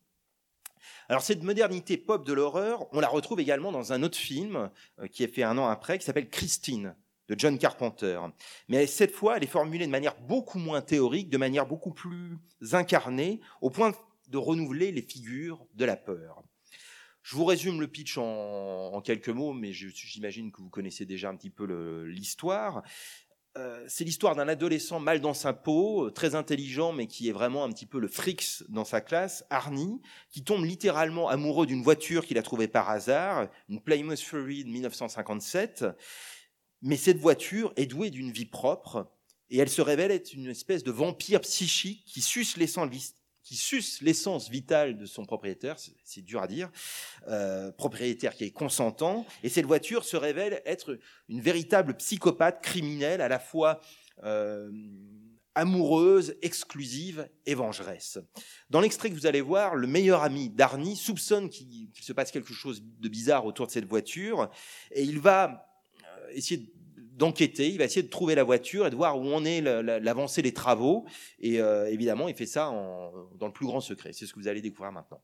Alors cette modernité pop de l'horreur, on la retrouve également dans un autre film euh, qui est fait un an après, qui s'appelle Christine de John Carpenter. Mais cette fois, elle est formulée de manière beaucoup moins théorique, de manière beaucoup plus incarnée, au point de renouveler les figures de la peur. Je vous résume le pitch en, quelques mots, mais j'imagine que vous connaissez déjà un petit peu l'histoire. Euh, c'est l'histoire d'un adolescent mal dans sa peau, euh, très intelligent, mais qui est vraiment un petit peu le frix dans sa classe, Arnie, qui tombe littéralement amoureux d'une voiture qu'il a trouvée par hasard, une Plymouth Fury de 1957. Mais cette voiture est douée d'une vie propre, et elle se révèle être une espèce de vampire psychique qui suce l'essence qui suce l'essence vitale de son propriétaire, c'est dur à dire, euh, propriétaire qui est consentant, et cette voiture se révèle être une véritable psychopathe criminelle, à la fois euh, amoureuse, exclusive et vengeresse. Dans l'extrait que vous allez voir, le meilleur ami d'Arnie soupçonne qu'il se passe quelque chose de bizarre autour de cette voiture, et il va euh, essayer de d'enquêter, il va essayer de trouver la voiture et de voir où on est l'avancée des travaux. Et euh, évidemment, il fait ça dans le plus grand secret. C'est ce que vous allez découvrir maintenant.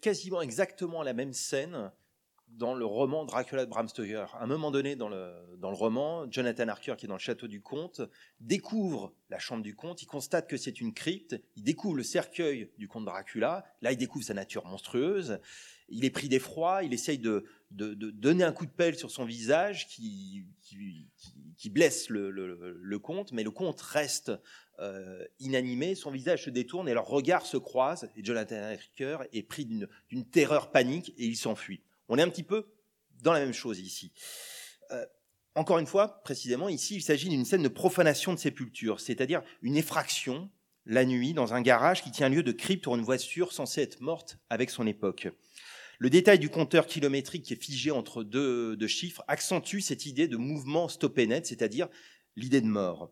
Quasiment exactement la même scène dans le roman Dracula de Bram Stoker. À un moment donné, dans le, dans le roman, Jonathan Harker, qui est dans le château du comte, découvre la chambre du comte, il constate que c'est une crypte, il découvre le cercueil du comte Dracula, là il découvre sa nature monstrueuse, il est pris d'effroi, il essaye de, donner un coup de pelle sur son visage qui, blesse le, le, comte, mais le comte reste euh, inanimé, son visage se détourne et leurs regards se croisent, et Jonathan Harker est pris d'une terreur panique et il s'enfuit. On est un petit peu dans la même chose ici. Euh, encore une fois, précisément, ici, il s'agit d'une scène de profanation de sépulture, c'est-à-dire une effraction la nuit dans un garage qui tient lieu de crypte pour une voiture censée être morte avec son époque. Le détail du compteur kilométrique qui est figé entre deux, chiffres accentue cette idée de mouvement stoppé net, c'est-à-dire l'idée de mort.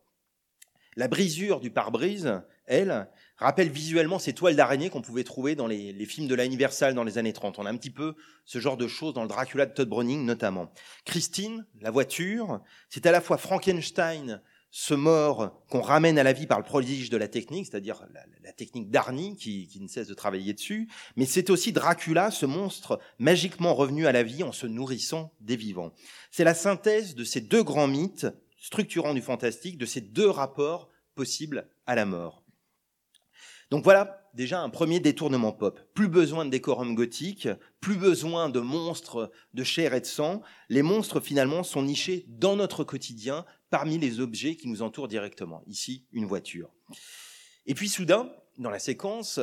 La brisure du pare-brise, elle, rappelle visuellement ces toiles d'araignée qu'on pouvait trouver dans les, films de la dans les années 30. On a un petit peu ce genre de choses dans le Dracula de Todd Browning notamment. Christine, la voiture, c'est à la fois Frankenstein, ce mort qu'on ramène à la vie par le prodige de la technique, c'est-à-dire la, technique d'Arnie qui, ne cesse de travailler dessus, mais c'est aussi Dracula, ce monstre magiquement revenu à la vie en se nourrissant des vivants. C'est la synthèse de ces deux grands mythes structurants du fantastique, de ces deux rapports possibles à la mort. Donc voilà déjà un premier détournement pop. Plus besoin de décorum gothique, plus besoin de monstres de chair et de sang. Les monstres finalement sont nichés dans notre quotidien parmi les objets qui nous entourent directement. Ici, une voiture. Et puis soudain, dans la séquence,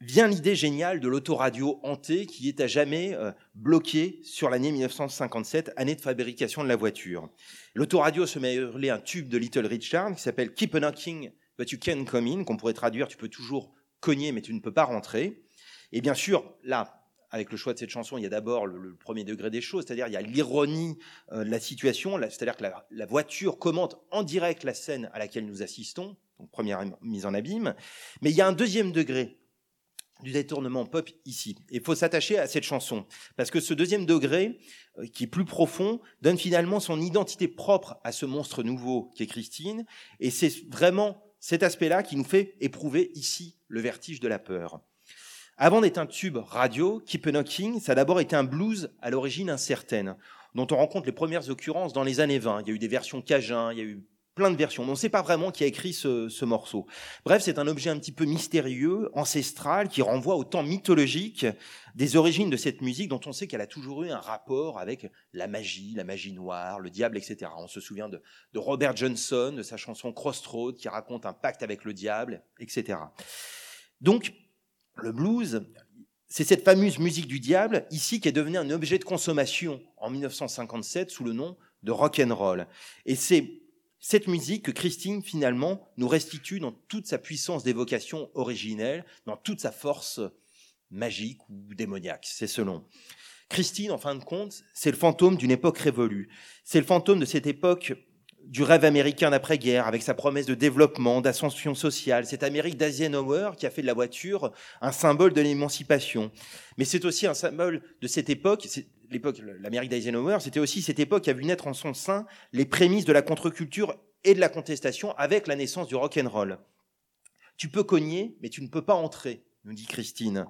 vient l'idée géniale de l'autoradio hanté qui est à jamais euh, bloqué sur l'année 1957, année de fabrication de la voiture. L'autoradio se met à hurler un tube de Little Richard qui s'appelle Keep a Knocking But You Can Come In, qu'on pourrait traduire tu peux toujours cogner mais tu ne peux pas rentrer. Et bien sûr, là, avec le choix de cette chanson, il y a d'abord le, premier degré des choses, c'est-à-dire il y a l'ironie euh, de la situation, c'est-à-dire que la, voiture commente en direct la scène à laquelle nous assistons, donc première mise en abîme, mais il y a un deuxième degré du détournement pop ici. Il faut s'attacher à cette chanson, parce que ce deuxième degré, euh, qui est plus profond, donne finalement son identité propre à ce monstre nouveau qui est Christine, et c'est vraiment cet aspect-là qui nous fait éprouver ici le vertige de la peur. Avant d'être un tube radio, Keep Knocking, ça a d'abord été un blues à l'origine incertaine, dont on rencontre les premières occurrences dans les années 20. Il y a eu des versions cajun, il y a eu plein de versions, on ne sait pas vraiment qui a écrit ce, morceau. Bref, c'est un objet un petit peu mystérieux, ancestral, qui renvoie au temps mythologique des origines de cette musique dont on sait qu'elle a toujours eu un rapport avec la magie, la magie noire, le diable, etc. On se souvient de, de Robert Johnson, de sa chanson Crossroad, qui raconte un pacte avec le diable, etc. Donc, le blues, c'est cette fameuse musique du diable, ici, qui est devenue un objet de consommation en 1957 sous le nom de rock and roll. Et c'est cette musique que Christine, finalement, nous restitue dans toute sa puissance d'évocation originelle, dans toute sa force magique ou démoniaque, c'est selon. Christine, en fin de compte, c'est le fantôme d'une époque révolue. C'est le fantôme de cette époque du rêve américain d'après-guerre, avec sa promesse de développement, d'ascension sociale. Cette Amérique d'Eisenhower qui a fait de la voiture un symbole de l'émancipation. Mais c'est aussi un symbole de cette époque, l'époque, l'Amérique d'Eisenhower, c'était aussi cette époque qui a vu naître en son sein les prémices de la contre-culture et de la contestation avec la naissance du rock and roll. Tu peux cogner, mais tu ne peux pas entrer, nous dit Christine,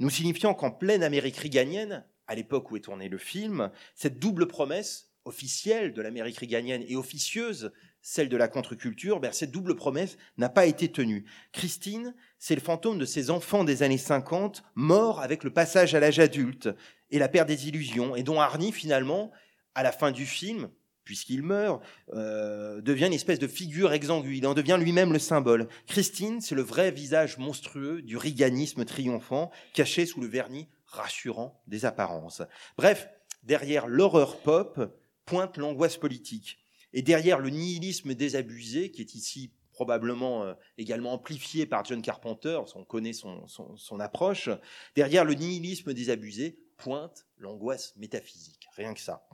nous signifiant qu'en pleine Amérique riganienne, à l'époque où est tourné le film, cette double promesse officielle de l'Amérique riganienne et officieuse, celle de la contre-culture, ben, cette double promesse n'a pas été tenue. Christine, c'est le fantôme de ces enfants des années 50, morts avec le passage à l'âge adulte et la perte des illusions, et dont Arnie, finalement, à la fin du film, puisqu'il meurt, euh, devient une espèce de figure exsangue. Il en devient lui-même le symbole. Christine, c'est le vrai visage monstrueux du riganisme triomphant, caché sous le vernis rassurant des apparences. Bref, derrière l'horreur pop, pointe l'angoisse politique. Et derrière le nihilisme désabusé, qui est ici probablement euh, également amplifié par John Carpenter, on connaît son, son, approche, derrière le nihilisme désabusé pointe l'angoisse métaphysique, rien que ça.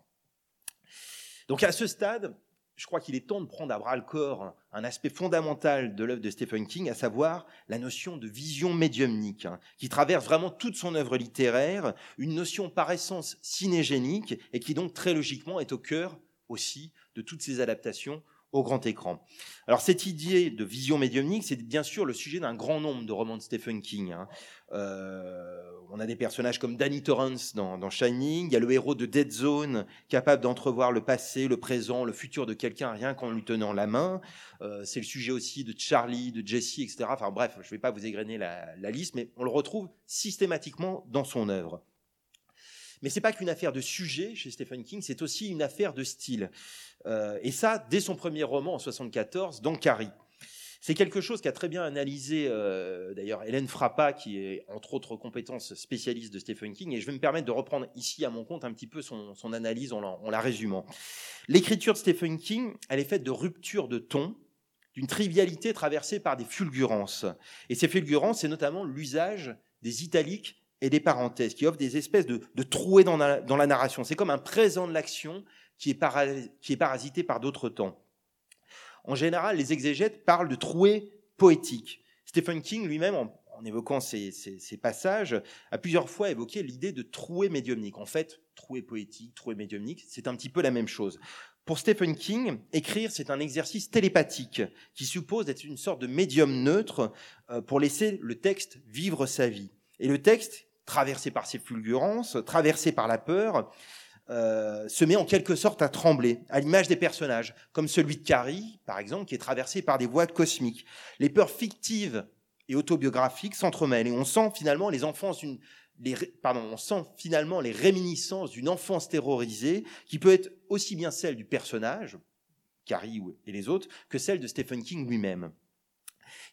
Donc à ce stade, je crois qu'il est temps de prendre à bras le corps un aspect fondamental de l'œuvre de Stephen King, à savoir la notion de vision médiumnique, hein, qui traverse vraiment toute son œuvre littéraire, une notion par essence cinégénique et qui donc très logiquement est au cœur aussi de toutes ces adaptations au grand écran. Alors cette idée de vision médiumnique, c'est bien sûr le sujet d'un grand nombre de romans de Stephen King. Hein. Euh, on a des personnages comme Danny Torrance dans, Shining, il y a le héros de Dead Zone, capable d'entrevoir le passé, le présent, le futur de quelqu'un rien qu'en lui tenant la main. Euh, c'est le sujet aussi de Charlie, de Jesse, etc. Enfin bref, je ne vais pas vous égrener la, la liste, mais on le retrouve systématiquement dans son œuvre. Mais c'est pas qu'une affaire de sujet chez Stephen King, c'est aussi une affaire de style. Euh, et ça, dès son premier roman en 74, dans Carrie. C'est quelque chose qu'a très bien analysé euh, d'ailleurs Hélène Frappa, qui est entre autres compétences spécialiste de Stephen King, et je vais me permettre de reprendre ici à mon compte un petit peu son, analyse en la, en la résumant. L'écriture de Stephen King, elle est faite de ruptures de ton, d'une trivialité traversée par des fulgurances. Et ces fulgurances, c'est notamment l'usage des italiques et des parenthèses, qui offrent des espèces de, de trouées dans la, narration. C'est comme un présent de l'action qui est, parasité par d'autres temps. En général, les exégètes parlent de trouées poétiques. Stephen King lui-même, en, évoquant ces, ces, passages, a plusieurs fois évoqué l'idée de trouée médiumnique. En fait, trouée poétique, trouée médiumnique, c'est un petit peu la même chose. Pour Stephen King, écrire, c'est un exercice télépathique qui suppose d'être une sorte de médium neutre euh, pour laisser le texte vivre sa vie. Et le texte, traversé par ces fulgurances, traversé par la peur, euh, se met en quelque sorte à trembler, à l'image des personnages, comme celui de Carrie, par exemple, qui est traversé par des voies cosmiques. Les peurs fictives et autobiographiques s'entremêlent et on sent finalement les enfances les, pardon, on sent finalement les réminiscences d'une enfance terrorisée qui peut être aussi bien celle du personnage, Carrie et les autres, que celle de Stephen King lui-même.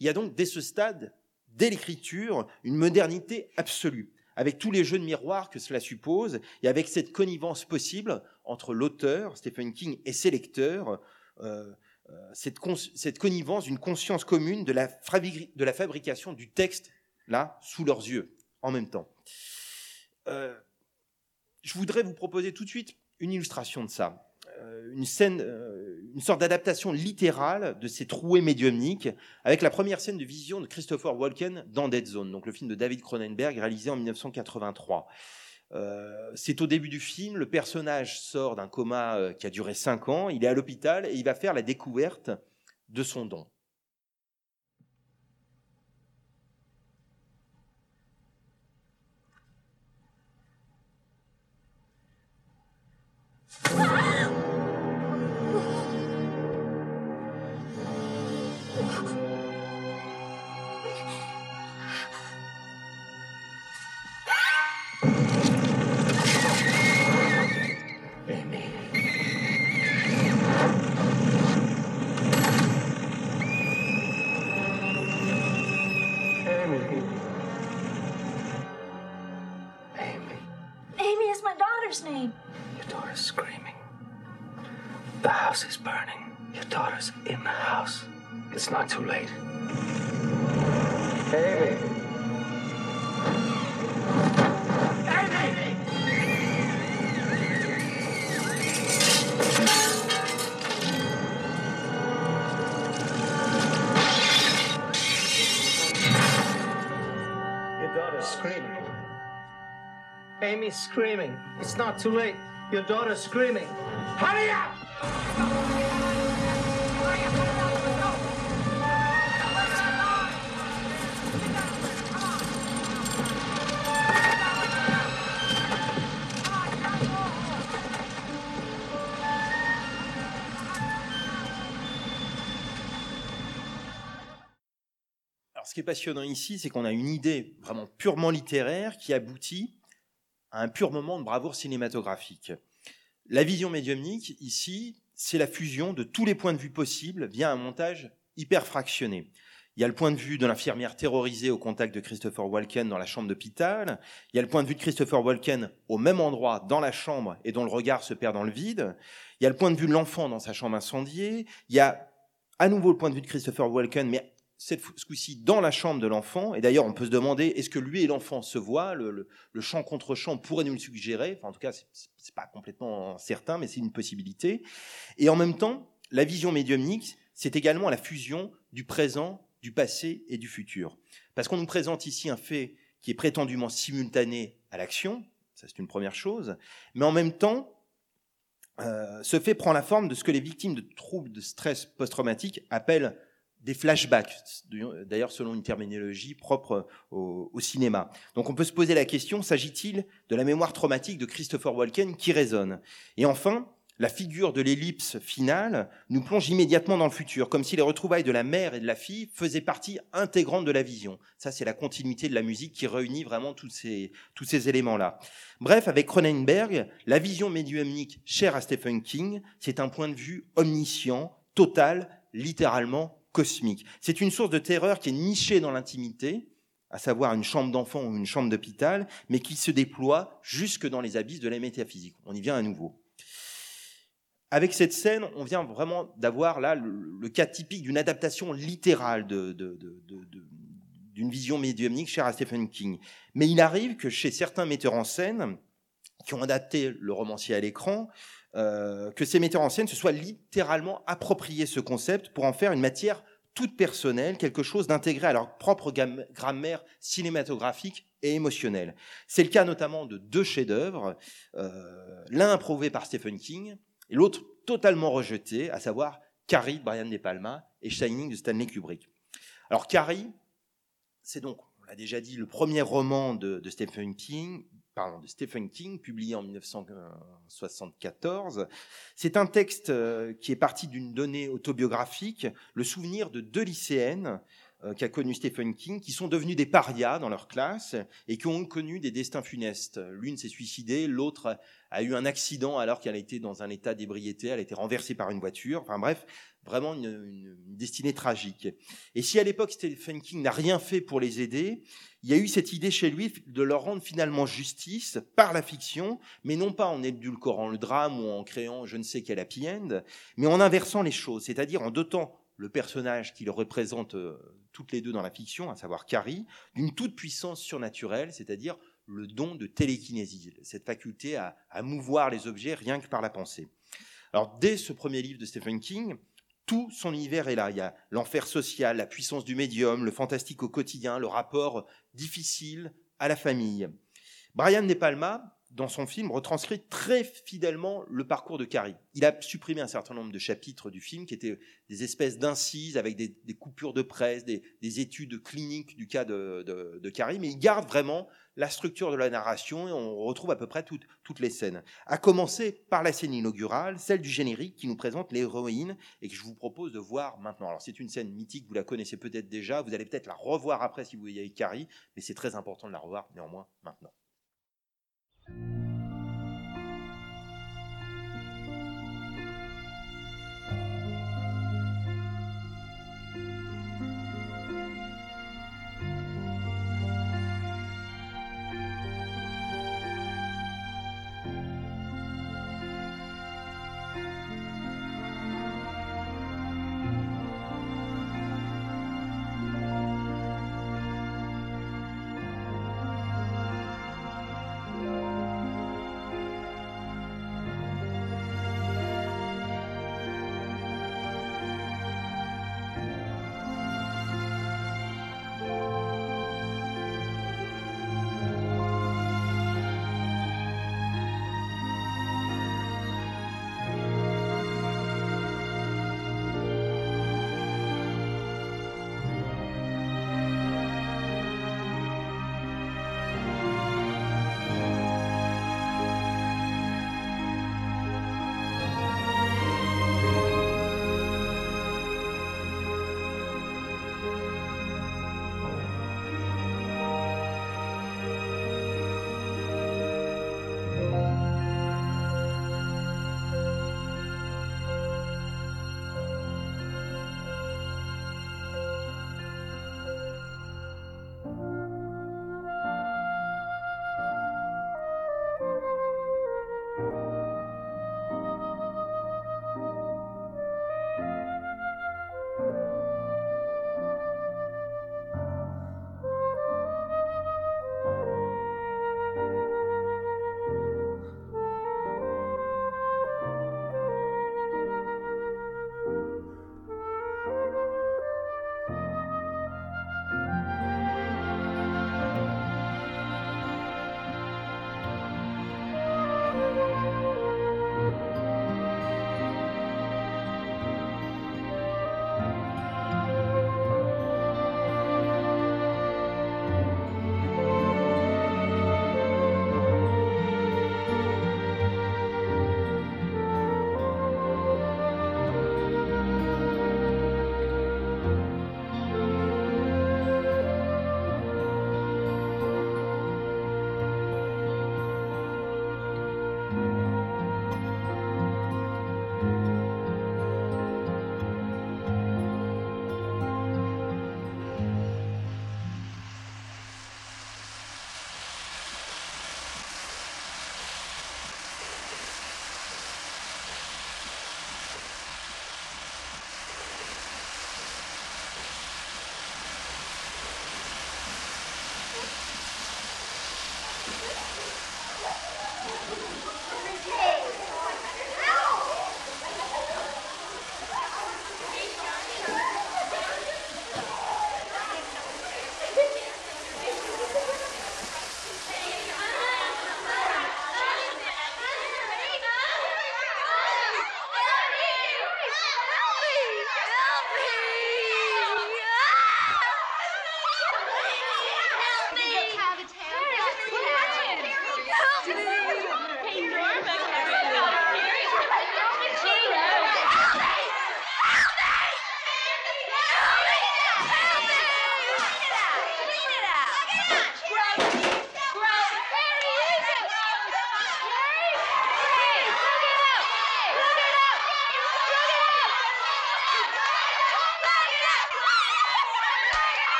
Il y a donc dès ce stade, dès l'écriture, une modernité absolue avec tous les jeux de miroir que cela suppose, et avec cette connivence possible entre l'auteur, Stephen King, et ses lecteurs, euh, euh, cette, connivence d'une conscience commune de la, fabrication du texte, là, sous leurs yeux, en même temps. Euh, je voudrais vous proposer tout de suite une illustration de ça. Euh, une scène, euh, une sorte d'adaptation littérale de ces trouées médiumniques, avec la première scène de vision de Christopher Walken dans Dead Zone, donc le film de David Cronenberg réalisé en 1983. Euh, c'est au début du film, le personnage sort d'un coma qui a duré cinq ans, il est à l'hôpital et il va faire la découverte de son don. daughter's name? Your daughter's screaming. The house is burning. Your daughter's in the house. It's not too late. Hey. Your daughter's screaming. Hurry up! Alors, ce qui est passionnant ici, c'est qu'on a une idée vraiment purement littéraire qui aboutit un pur moment de bravoure cinématographique. La vision médiumnique, ici, c'est la fusion de tous les points de vue possibles via un montage hyper fractionné. Il y a le point de vue de l'infirmière terrorisée au contact de Christopher Walken dans la chambre d'hôpital. Il y a le point de vue de Christopher Walken au même endroit dans la chambre et dont le regard se perd dans le vide. Il y a le point de vue de l'enfant dans sa chambre incendiée. Il y a à nouveau le point de vue de Christopher Walken, mais cette, ce coup-ci dans la chambre de l'enfant. Et d'ailleurs, on peut se demander est-ce que lui et l'enfant se voient le, le, champ contre champ pourrait nous le suggérer? Enfin, en tout cas, c'est pas complètement certain, mais c'est une possibilité. Et en même temps, la vision médiumnique, c'est également la fusion du présent, du passé et du futur. Parce qu'on nous présente ici un fait qui est prétendument simultané à l'action, ça c'est une première chose, mais en même temps, euh, ce fait prend la forme de ce que les victimes de troubles de stress post-traumatique appellent des flashbacks, d'ailleurs selon une terminologie propre au, cinéma. Donc on peut se poser la question, s'agit-il de la mémoire traumatique de Christopher Walken qui résonne? Et enfin, la figure de l'ellipse finale nous plonge immédiatement dans le futur, comme si les retrouvailles de la mère et de la fille faisaient partie intégrante de la vision. Ça, c'est la continuité de la musique qui réunit vraiment tous ces, tous ces éléments-là. Bref, avec Cronenberg, la vision médiumnique chère à Stephen King, c'est un point de vue omniscient, total, littéralement cosmique. C'est une source de terreur qui est nichée dans l'intimité, à savoir une chambre d'enfant ou une chambre d'hôpital, mais qui se déploie jusque dans les abysses de la métaphysique. On y vient à nouveau avec cette scène, on vient vraiment d'avoir là le, cas typique d'une adaptation littérale d'une vision médiumnique chère à Stephen King. Mais il arrive que chez certains metteurs en scène qui ont adapté le romancier à l'écran, euh, que ces metteurs en scène se soient littéralement appropriés ce concept pour en faire une matière toute personnelle, quelque chose d'intégré à leur propre grammaire cinématographique et émotionnelle. C'est le cas notamment de deux chefs-d'œuvre, euh, l'un approuvé par Stephen King, et l'autre totalement rejeté, à savoir Carrie de Brian De Palma et Shining de Stanley Kubrick. Alors Carrie, c'est donc, on l'a déjà dit, le premier roman de, Stephen King, pardon, de Stephen King, publié en 1974. C'est un texte euh, qui est parti d'une donnée autobiographique, le souvenir de deux lycéennes qu'a connu Stephen King, qui sont devenus des parias dans leur classe et qui ont connu des destins funestes. L'une s'est suicidée, l'autre a eu un accident alors qu'elle était dans un état d'ébriété, elle a été renversée par une voiture. Enfin bref, vraiment une, une, destinée tragique. Et si à l'époque Stephen King n'a rien fait pour les aider, il y a eu cette idée chez lui de leur rendre finalement justice par la fiction, mais non pas en édulcorant le drame ou en créant je ne sais quel happy end, mais en inversant les choses, c'est-à-dire en dotant le personnage qui le représente euh, toutes les deux dans la fiction, à savoir Carrie, d'une toute puissance surnaturelle, c'est-à-dire le don de télékinésie, cette faculté à, mouvoir les objets rien que par la pensée. Alors dès ce premier livre de Stephen King, tout son univers est là. Il y a l'enfer social, la puissance du médium, le fantastique au quotidien, le rapport difficile à la famille. Brian De Palma, dans son film, retranscrit très fidèlement le parcours de Carrie. Il a supprimé un certain nombre de chapitres du film qui étaient des espèces d'incises avec des, coupures de presse, des, études cliniques du cas de, Carrie, mais il garde vraiment la structure de la narration et on retrouve à peu près toutes, toutes les scènes. À commencer par la scène inaugurale, celle du générique qui nous présente l'héroïne et que je vous propose de voir maintenant. Alors c'est une scène mythique, vous la connaissez peut-être déjà, vous allez peut-être la revoir après si vous voyez Carrie, mais c'est très important de la revoir néanmoins maintenant. Thank you.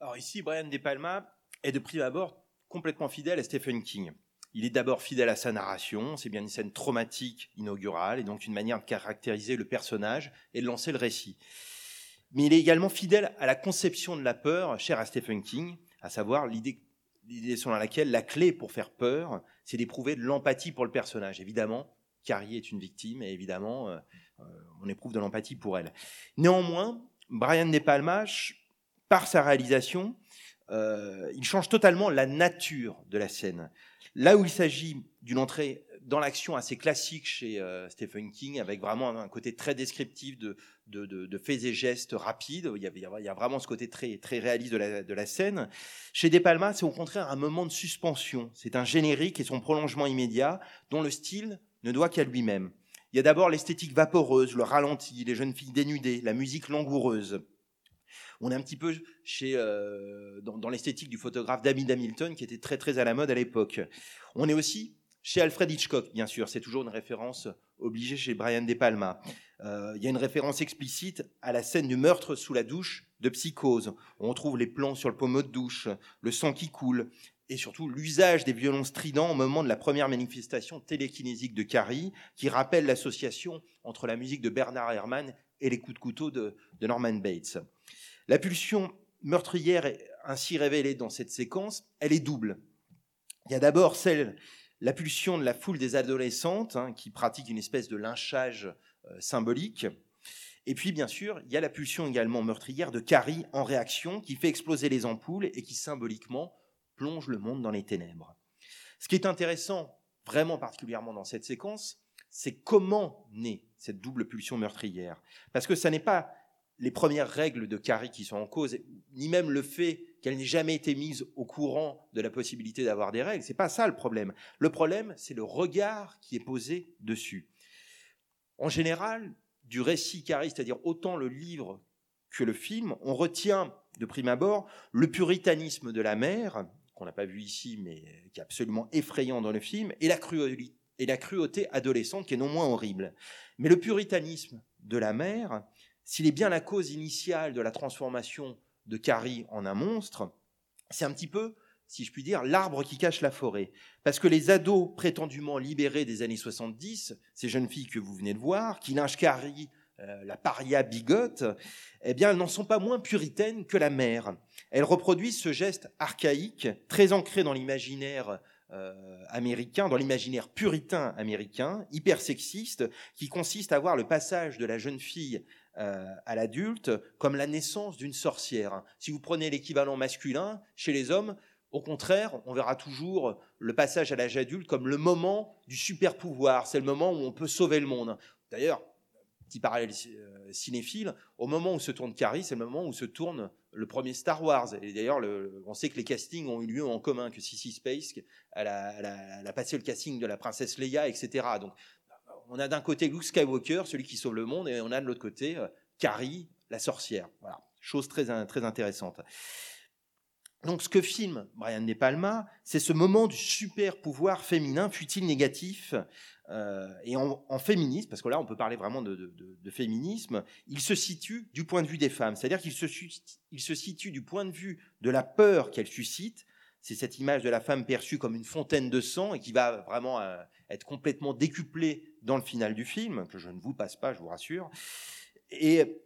Alors ici, Brian De Palma est de prime abord complètement fidèle à Stephen King. Il est d'abord fidèle à sa narration, c'est bien une scène traumatique inaugurale et donc une manière de caractériser le personnage et de lancer le récit. Mais il est également fidèle à la conception de la peur chère à Stephen King, à savoir l'idée selon laquelle la clé pour faire peur, c'est d'éprouver de l'empathie pour le personnage. Évidemment, Carrie est une victime et évidemment, euh, euh, on éprouve de l'empathie pour elle. Néanmoins, Brian De Palma, par sa réalisation, euh, il change totalement la nature de la scène. Là où il s'agit d'une entrée dans l'action assez classique chez euh, Stephen King, avec vraiment un côté très descriptif de, faits et gestes rapides, il y a, vraiment ce côté très, réaliste de la, de la scène. Chez De Palma, c'est au contraire un moment de suspension. C'est un générique et son prolongement immédiat, dont le style ne doit qu'à lui-même. Il y a d'abord l'esthétique vaporeuse, le ralenti, les jeunes filles dénudées, la musique langoureuse. On est un petit peu chez, euh, dans, dans l'esthétique du photographe David Hamilton, qui était très très à la mode à l'époque. On est aussi chez Alfred Hitchcock, bien sûr. C'est toujours une référence obligée chez Brian De Palma. Euh, il y a une référence explicite à la scène du meurtre sous la douche de Psychose. On trouve les plans sur le pommeau de douche, le sang qui coule, et surtout l'usage des violons stridents au moment de la première manifestation télékinésique de Carrie, qui rappelle l'association entre la musique de Bernard Herrmann et les coups de couteau de, de Norman Bates. La pulsion meurtrière ainsi révélée dans cette séquence, elle est double. Il y a d'abord celle, la pulsion de la foule des adolescentes hein, qui pratiquent une espèce de lynchage euh, symbolique. Et puis, bien sûr, il y a la pulsion également meurtrière de Carrie en réaction qui fait exploser les ampoules et qui symboliquement plonge le monde dans les ténèbres. Ce qui est intéressant, vraiment particulièrement dans cette séquence, c'est comment naît cette double pulsion meurtrière. Parce que ça n'est pas les premières règles de Carrie qui sont en cause, ni même le fait qu'elle n'ait jamais été mise au courant de la possibilité d'avoir des règles. C'est pas ça le problème. Le problème, c'est le regard qui est posé dessus. En général, du récit Carrie, c'est-à-dire autant le livre que le film, on retient de prime abord le puritanisme de la mère, qu'on n'a pas vu ici, mais qui est absolument effrayant dans le film, et la et la cruauté adolescente qui est non moins horrible. Mais le puritanisme de la mère, s'il est bien la cause initiale de la transformation de Carrie en un monstre, c'est un petit peu, si je puis dire, l'arbre qui cache la forêt. Parce que les ados prétendument libérés des années 70, ces jeunes filles que vous venez de voir, qui lynchent Carrie, euh, la paria bigote, eh bien, elles n'en sont pas moins puritaines que la mère. Elles reproduisent ce geste archaïque, très ancré dans l'imaginaire euh, américain, dans l'imaginaire puritain américain, hyper sexiste, qui consiste à voir le passage de la jeune fille à l'adulte comme la naissance d'une sorcière. Si vous prenez l'équivalent masculin, chez les hommes, au contraire, on verra toujours le passage à l'âge adulte comme le moment du super pouvoir. C'est le moment où on peut sauver le monde. D'ailleurs, petit parallèle euh, cinéphile, au moment où se tourne Carrie, c'est le moment où se tourne le premier Star Wars. Et d'ailleurs, le- on sait que les castings ont eu lieu en commun, que Sissy Space, a- elle a passé le casting de la princesse Leia, etc. Donc, on a d'un côté Luke Skywalker, celui qui sauve le monde, et on a de l'autre côté euh, Carrie, la sorcière. Voilà, chose très, très intéressante. Donc, ce que filme Brian De Palma, c'est ce moment du super pouvoir féminin, fut-il négatif, euh, et en, en féminisme, parce que là, on peut parler vraiment de, féminisme, il se situe du point de vue des femmes, c'est-à-dire qu'il se, situe du point de vue de la peur qu'elle suscite. C'est cette image de la femme perçue comme une fontaine de sang et qui va vraiment euh, être complètement décuplée dans le final du film, que je ne vous passe pas, je vous rassure. Et,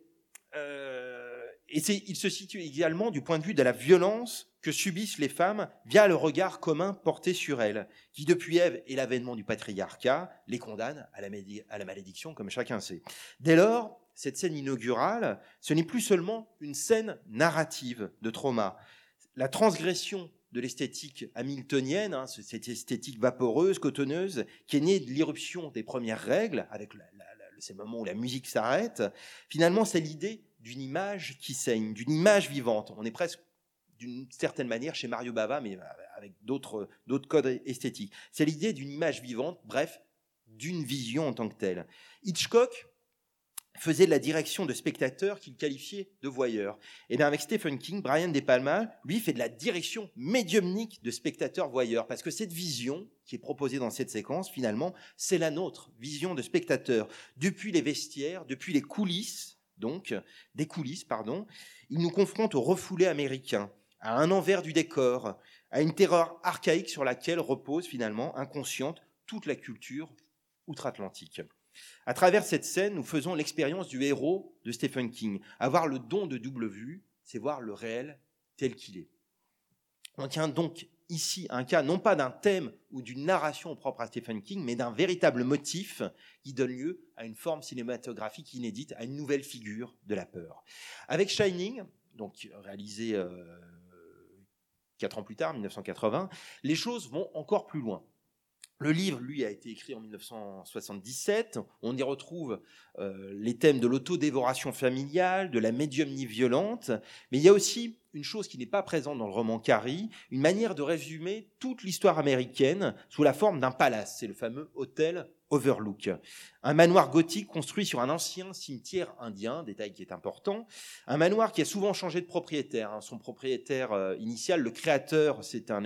euh, il se situe également du point de vue de la violence que subissent les femmes via le regard commun porté sur elles, qui depuis Ève et l'avènement du patriarcat les condamne à la, à la malédiction, comme chacun sait. Dès lors, cette scène inaugurale, ce n'est plus seulement une scène narrative de trauma. La transgression de l'esthétique hamiltonienne, hein, ce- cette esthétique vaporeuse, cotonneuse, qui est née de l'irruption des premières règles, avec la- la- la- c'est le moment où la musique s'arrête, finalement, c'est l'idée d'une image qui saigne, d'une image vivante. On est presque d'une certaine manière chez Mario Bava, mais avec d'autres codes esthétiques. C'est l'idée d'une image vivante, bref, d'une vision en tant que telle. Hitchcock faisait de la direction de spectateurs qu'il qualifiait de voyeurs. Et bien avec Stephen King, Brian De Palma, lui, fait de la direction médiumnique de spectateurs voyeurs, parce que cette vision qui est proposée dans cette séquence, finalement, c'est la nôtre, vision de spectateurs. Depuis les vestiaires, depuis les coulisses, donc, des coulisses, pardon, il nous confronte au refoulé américain, à un envers du décor, à une terreur archaïque sur laquelle repose finalement, inconsciente, toute la culture outre-Atlantique. À travers cette scène, nous faisons l'expérience du héros de Stephen King. Avoir le don de double vue, c'est voir le réel tel qu'il est. On tient donc ici un cas non pas d'un thème ou d'une narration propre à Stephen King, mais d'un véritable motif qui donne lieu à une forme cinématographique inédite, à une nouvelle figure de la peur. Avec Shining, donc réalisé euh, quatre ans plus tard, 1980, les choses vont encore plus loin. Le livre, lui, a été écrit en 1977. On y retrouve euh, les thèmes de l'autodévoration familiale, de la médiumnie violente, mais il y a aussi une chose qui n'est pas présente dans le roman Carrie, une manière de résumer toute l'histoire américaine sous la forme d'un palace. C'est le fameux hôtel Overlook. Un manoir gothique construit sur un ancien cimetière indien, détail qui est important. Un manoir qui a souvent changé de propriétaire. Hein. Son propriétaire euh, initial, le créateur, c'est un,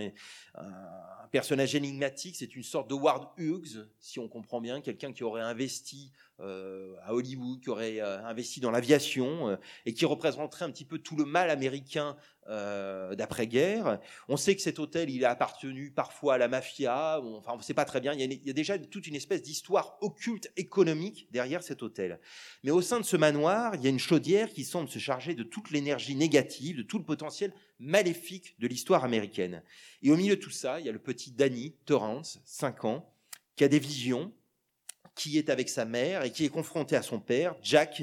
personnage énigmatique, c'est une sorte de Ward Hughes, si on comprend bien, quelqu'un qui aurait investi à Hollywood, qui aurait euh, investi dans l'aviation euh, et qui représenterait un petit peu tout le mal américain d'après-guerre. On sait que cet hôtel, il a appartenu parfois à la mafia. enfin, on ne sait pas très bien. Il y, a, il y a déjà toute une espèce d'histoire occulte économique derrière cet hôtel. Mais au sein de ce manoir, il y a une chaudière qui semble se charger de toute l'énergie négative, de tout le potentiel maléfique de l'histoire américaine. Et au milieu de tout ça, il y a le petit Danny Torrance, 5 ans, qui a des visions, qui est avec sa mère et qui est confronté à son père, Jack,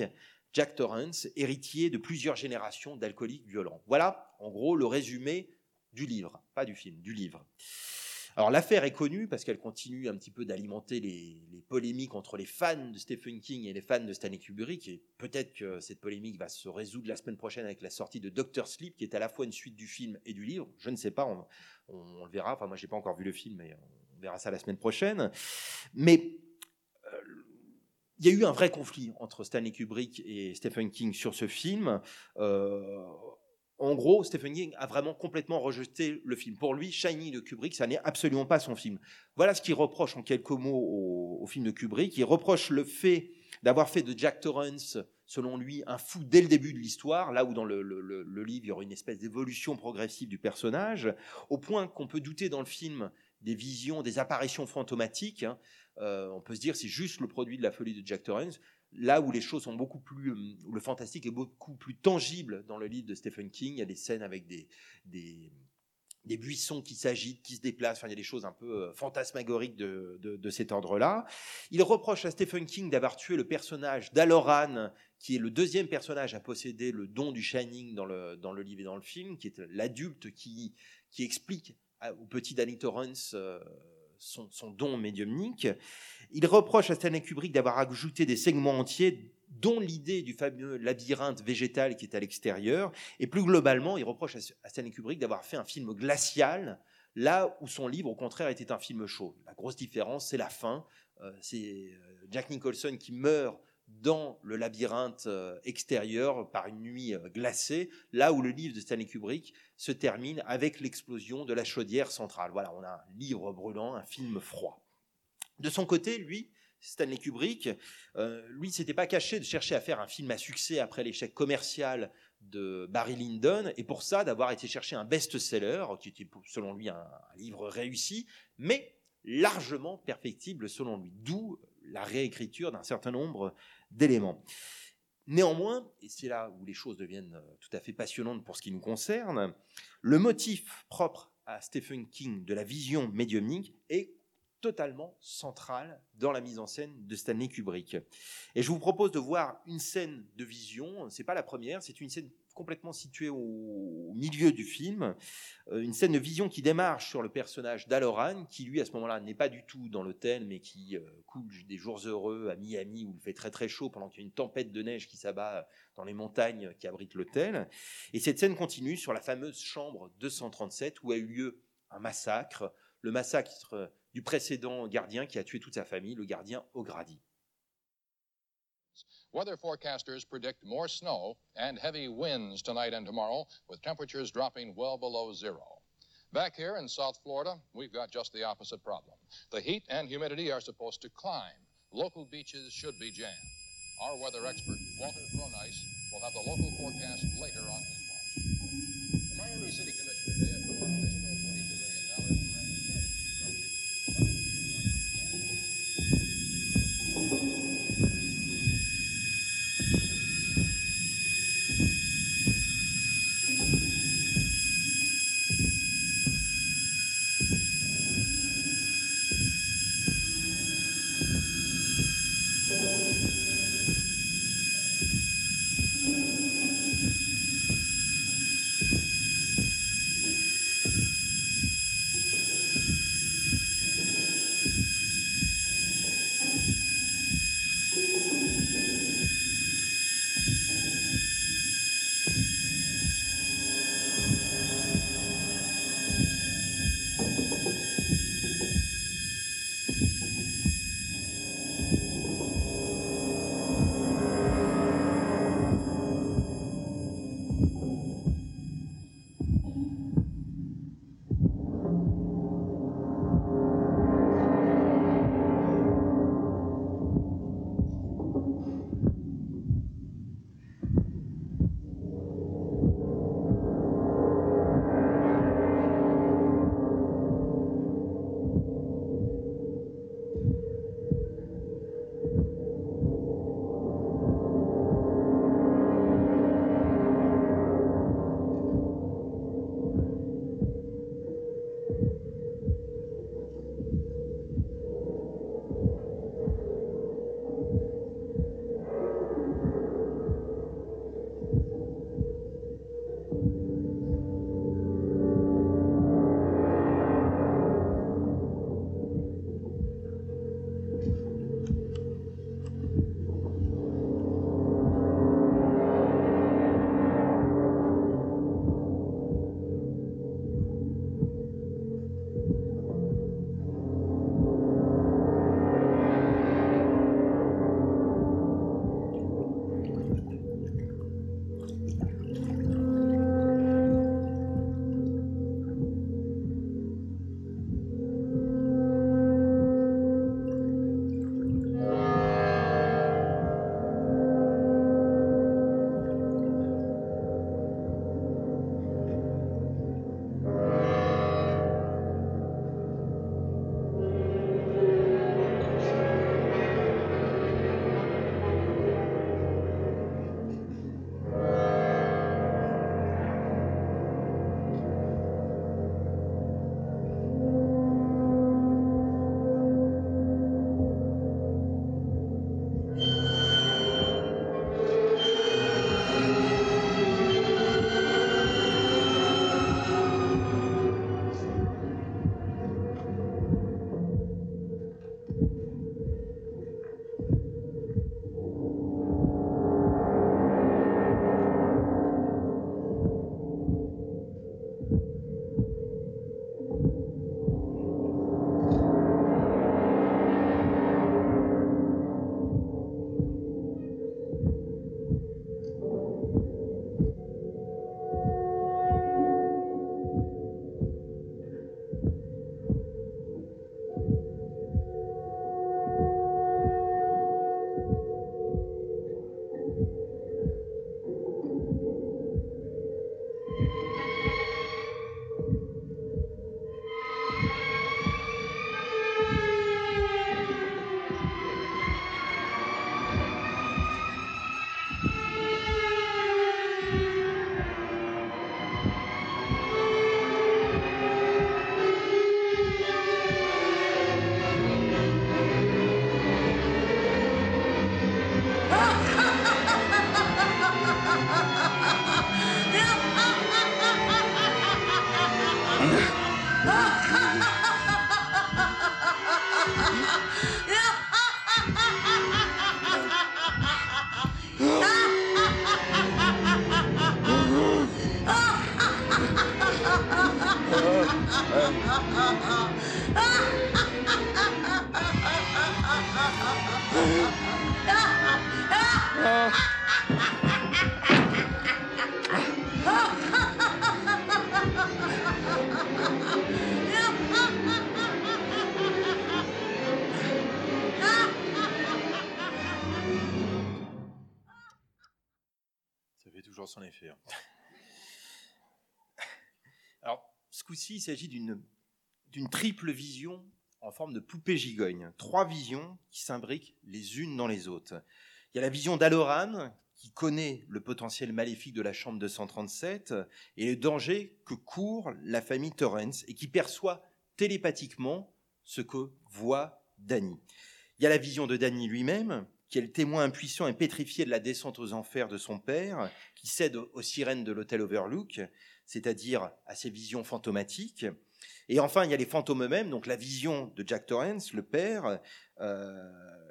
Jack Torrance, héritier de plusieurs générations d'alcooliques violents. Voilà, en gros, le résumé du livre, pas du film, du livre. Alors l'affaire est connue parce qu'elle continue un petit peu d'alimenter les, polémiques entre les fans de Stephen King et les fans de Stanley Kubrick. Et peut-être que cette polémique va se résoudre la semaine prochaine avec la sortie de Doctor Sleep, qui est à la fois une suite du film et du livre. Je ne sais pas, on, le verra. Enfin, moi, j'ai pas encore vu le film, mais on verra ça la semaine prochaine. Mais il y a eu un vrai conflit entre Stanley Kubrick et Stephen King sur ce film. Euh, en gros, Stephen King a vraiment complètement rejeté le film. Pour lui, Shiny de Kubrick, ça n'est absolument pas son film. Voilà ce qu'il reproche en quelques mots au, film de Kubrick. Il reproche le fait d'avoir fait de Jack Torrance, selon lui, un fou dès le début de l'histoire, là où dans le, livre, il y aura une espèce d'évolution progressive du personnage, au point qu'on peut douter dans le film des visions, des apparitions fantomatiques. Hein. Euh, on peut se dire c'est juste le produit de la folie de Jack Torrance. Là où les choses sont beaucoup plus, euh, où le fantastique est beaucoup plus tangible dans le livre de Stephen King, il y a des scènes avec des, des, buissons qui s'agitent, qui se déplacent. Enfin, il y a des choses un peu euh, fantasmagoriques de, de, cet ordre-là. Il reproche à Stephen King d'avoir tué le personnage d'Aloran, qui est le deuxième personnage à posséder le don du Shining dans le, dans le livre et dans le film, qui est l'adulte qui, qui explique au petit Danny Torrance son, don médiumnique. Il reproche à Stanley Kubrick d'avoir ajouté des segments entiers dont l'idée du fameux labyrinthe végétal qui est à l'extérieur. Et plus globalement, il reproche à Stanley Kubrick d'avoir fait un film glacial, là où son livre, au contraire, était un film chaud. La grosse différence, c'est la fin. Euh, c'est euh, Jack Nicholson qui meurt dans le labyrinthe euh, extérieur par une nuit euh, glacée, là où le livre de Stanley Kubrick se termine avec l'explosion de la chaudière centrale. Voilà, on a un livre brûlant, un film froid. De son côté, lui, Stanley Kubrick, euh, lui, s'était pas caché de chercher à faire un film à succès après l'échec commercial de Barry Lyndon, et pour ça d'avoir été chercher un best-seller, qui était selon lui un livre réussi, mais largement perfectible selon lui. D'où la réécriture d'un certain nombre Néanmoins, et c'est là où les choses deviennent euh, tout à fait passionnantes pour ce qui nous concerne, le motif propre à Stephen King de la vision médiumnique est totalement central dans la mise en scène de Stanley Kubrick. Et je vous propose de voir une scène de vision, c'est pas la première, c'est une scène complètement située au, milieu du film, euh, une scène de vision qui démarre sur le personnage d'Aloran, qui lui à ce moment-là n'est pas du tout dans l'hôtel, mais qui euh, coule des jours heureux à Miami où il fait très très chaud pendant qu'il y a une tempête de neige qui s'abat dans les montagnes qui abritent l'hôtel. Et cette scène continue sur la fameuse chambre 237 où a eu lieu un massacre, le massacre du précédent gardien qui a tué toute sa famille, le gardien O'Grady. Weather forecasters predict more snow and heavy winds tonight and tomorrow, with temperatures dropping well below zero. Back here in South Florida, we've got just the opposite problem. The heat and humidity are supposed to climb. Local beaches should be jammed. Our weather expert, Walter Cronice, will have the local forecast later on his watch. The Miami City Commission today il s'agit d'une triple vision en forme de poupée gigogne. Trois visions qui s'imbriquent les unes dans les autres. Il y a la vision d'Aloran, qui connaît le potentiel maléfique de la chambre 237 et le danger que court la famille Torrance et qui perçoit télépathiquement ce que voit Danny. Il y a la vision de Danny lui-même, qui est le témoin impuissant et pétrifié de la descente aux enfers de son père, qui cède aux sirènes de l'hôtel Overlook, c'est-à-dire à ses visions fantomatiques. Et enfin, il y a les fantômes eux-mêmes, donc la vision de Jack Torrance, le père, euh,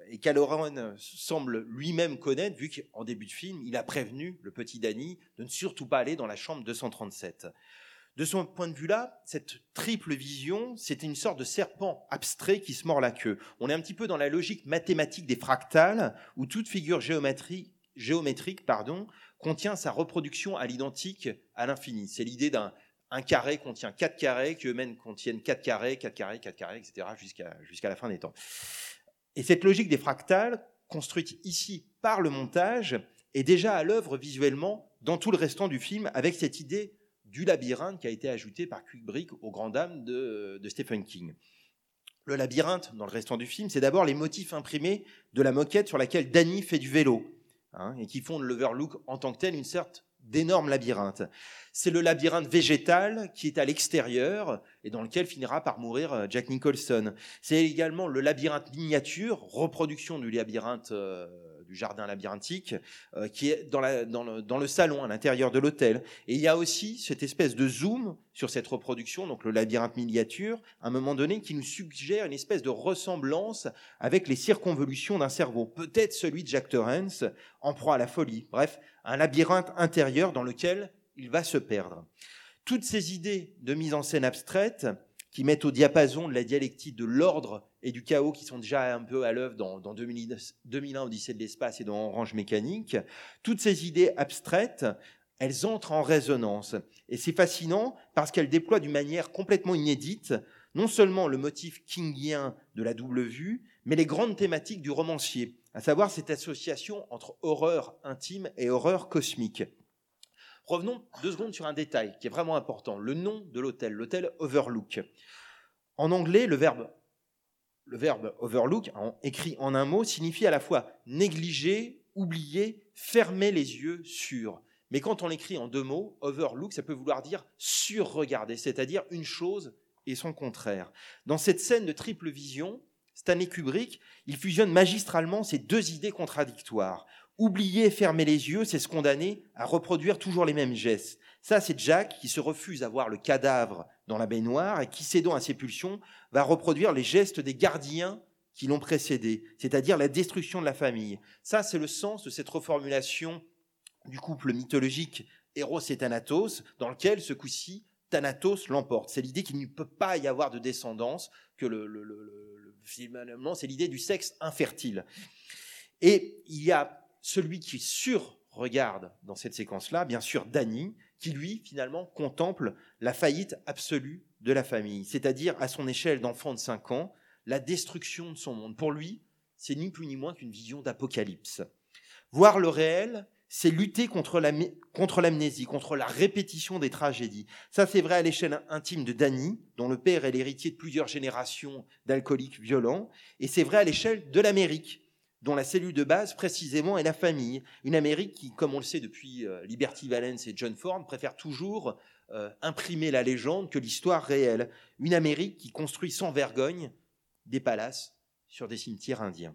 et qu'Aloran semble lui-même connaître, vu qu'en début de film, il a prévenu le petit Danny de ne surtout pas aller dans la chambre 237. De son point de vue-là, cette triple vision, c'était une sorte de serpent abstrait qui se mord la queue. On est un petit peu dans la logique mathématique des fractales, où toute figure géométrique, géométrique pardon, contient sa reproduction à l'identique à l'infini. C'est l'idée d'un un carré contient quatre carrés, qui eux-mêmes contiennent quatre carrés, quatre carrés, quatre carrés, etc., jusqu'à jusqu'à la fin des temps. Et cette logique des fractales, construite ici par le montage, est déjà à l'œuvre visuellement dans tout le restant du film, avec cette idée du labyrinthe qui a été ajoutée par Kubrick aux grandes dames de, de Stephen King. Le labyrinthe, dans le restant du film, c'est d'abord les motifs imprimés de la moquette sur laquelle Danny fait du vélo, hein, et qui font de l'Overlook en tant que tel une sorte d'énorme labyrinthe. C'est le labyrinthe végétal qui est à l'extérieur et dans lequel finira par mourir euh, Jack Nicholson. C'est également le labyrinthe miniature, reproduction du labyrinthe euh, du jardin labyrinthique, euh, qui est dans, le, dans le salon à l'intérieur de l'hôtel. Et il y a aussi cette espèce de zoom sur cette reproduction, donc le labyrinthe miniature, à un moment donné, qui nous suggère une espèce de ressemblance avec les circonvolutions d'un cerveau. Peut-être celui de Jack Torrance, en proie à la folie. Bref, un labyrinthe intérieur dans lequel il va se perdre. Toutes ces idées de mise en scène abstraite qui mettent au diapason de la dialectique de l'ordre et du chaos qui sont déjà un peu à l'œuvre dans, dans 2000 2001 Odyssée de l'espace et dans Orange Mécanique, toutes ces idées abstraites, elles entrent en résonance. Et c'est fascinant parce qu'elles déploient d'une manière complètement inédite non seulement le motif kingien de la double vue, mais les grandes thématiques du romancier, à savoir cette association entre horreur intime et horreur cosmique. Revenons deux secondes sur un détail qui est vraiment important, le nom de l'hôtel, l'hôtel Overlook. En anglais, le verbe, overlook, écrit en un mot, signifie à la fois négliger, oublier, fermer les yeux sur. Mais quand on l'écrit en deux mots, overlook, ça peut vouloir dire surregarder, c'est-à-dire une chose et son contraire. Dans cette scène de triple vision, Stanley Kubrick, il fusionne magistralement ces deux idées contradictoires. Oublier fermer les yeux, c'est se condamner à reproduire toujours les mêmes gestes. Ça, c'est Jack qui se refuse à voir le cadavre dans la baignoire et qui, cédant à ses pulsions, va reproduire les gestes des gardiens qui l'ont précédé, c'est-à-dire la destruction de la famille. Ça, c'est le sens de cette reformulation du couple mythologique Eros et Thanatos, dans lequel, ce coup-ci, Thanatos l'emporte. C'est l'idée qu'il ne peut pas y avoir de descendance, que le, le, le- le- finalement, c'est l'idée du sexe infertile. Et il y a celui qui sur-regarde dans cette séquence-là, bien sûr, Danny, qui lui, finalement, contemple la faillite absolue de la famille, c'est-à-dire à son échelle d'enfant de 5 ans, la destruction de son monde. Pour lui, c'est ni plus ni moins qu'une vision d'apocalypse. Voir le réel, c'est lutter contre l'amnésie, contre la répétition des tragédies. Ça, c'est vrai à l'échelle intime de Danny, dont le père est l'héritier de plusieurs générations d'alcooliques violents, et c'est vrai à l'échelle de l'Amérique, dont la cellule de base précisément est la famille. Une Amérique qui, comme on le sait depuis euh, Liberty Valance et John Ford, préfère toujours euh, imprimer la légende que l'histoire réelle. Une Amérique qui construit sans vergogne des palaces sur des cimetières indiens.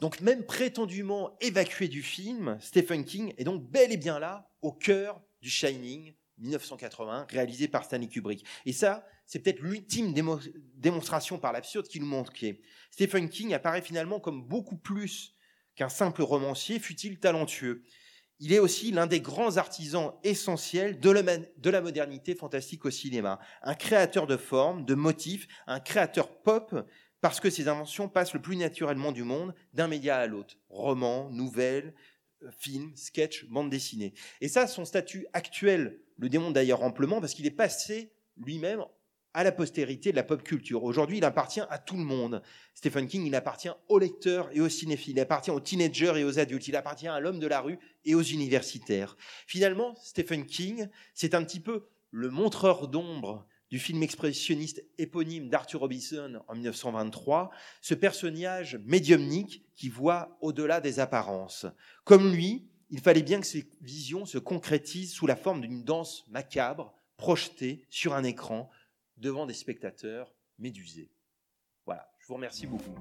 Donc même prétendument évacué du film, Stephen King est donc bel et bien là, au cœur du Shining 1980, réalisé par Stanley Kubrick. Et ça, c'est peut-être l'ultime démo- démonstration par l'absurde qui nous manquait. Stephen King apparaît finalement comme beaucoup plus qu'un simple romancier, fut-il talentueux. Il est aussi l'un des grands artisans essentiels de la, modernité fantastique au cinéma. Un créateur de formes, de motifs, un créateur pop, parce que ses inventions passent le plus naturellement du monde d'un média à l'autre. Romans, nouvelles, euh, films, sketchs, bande dessinée. Et ça, son statut actuel le démontre d'ailleurs amplement, parce qu'il est passé lui-même à la postérité de la pop culture. Aujourd'hui, il appartient à tout le monde. Stephen King, il appartient aux lecteurs et aux cinéphiles, il appartient aux teenagers et aux adultes, il appartient à l'homme de la rue et aux universitaires. Finalement, Stephen King, c'est un petit peu le montreur d'ombre du film expressionniste éponyme d'Arthur Robinson en 1923, ce personnage médiumnique qui voit au-delà des apparences. Comme lui, il fallait bien que ses visions se concrétisent sous la forme d'une danse macabre projetée sur un écran devant des spectateurs médusés. Voilà, je vous remercie beaucoup.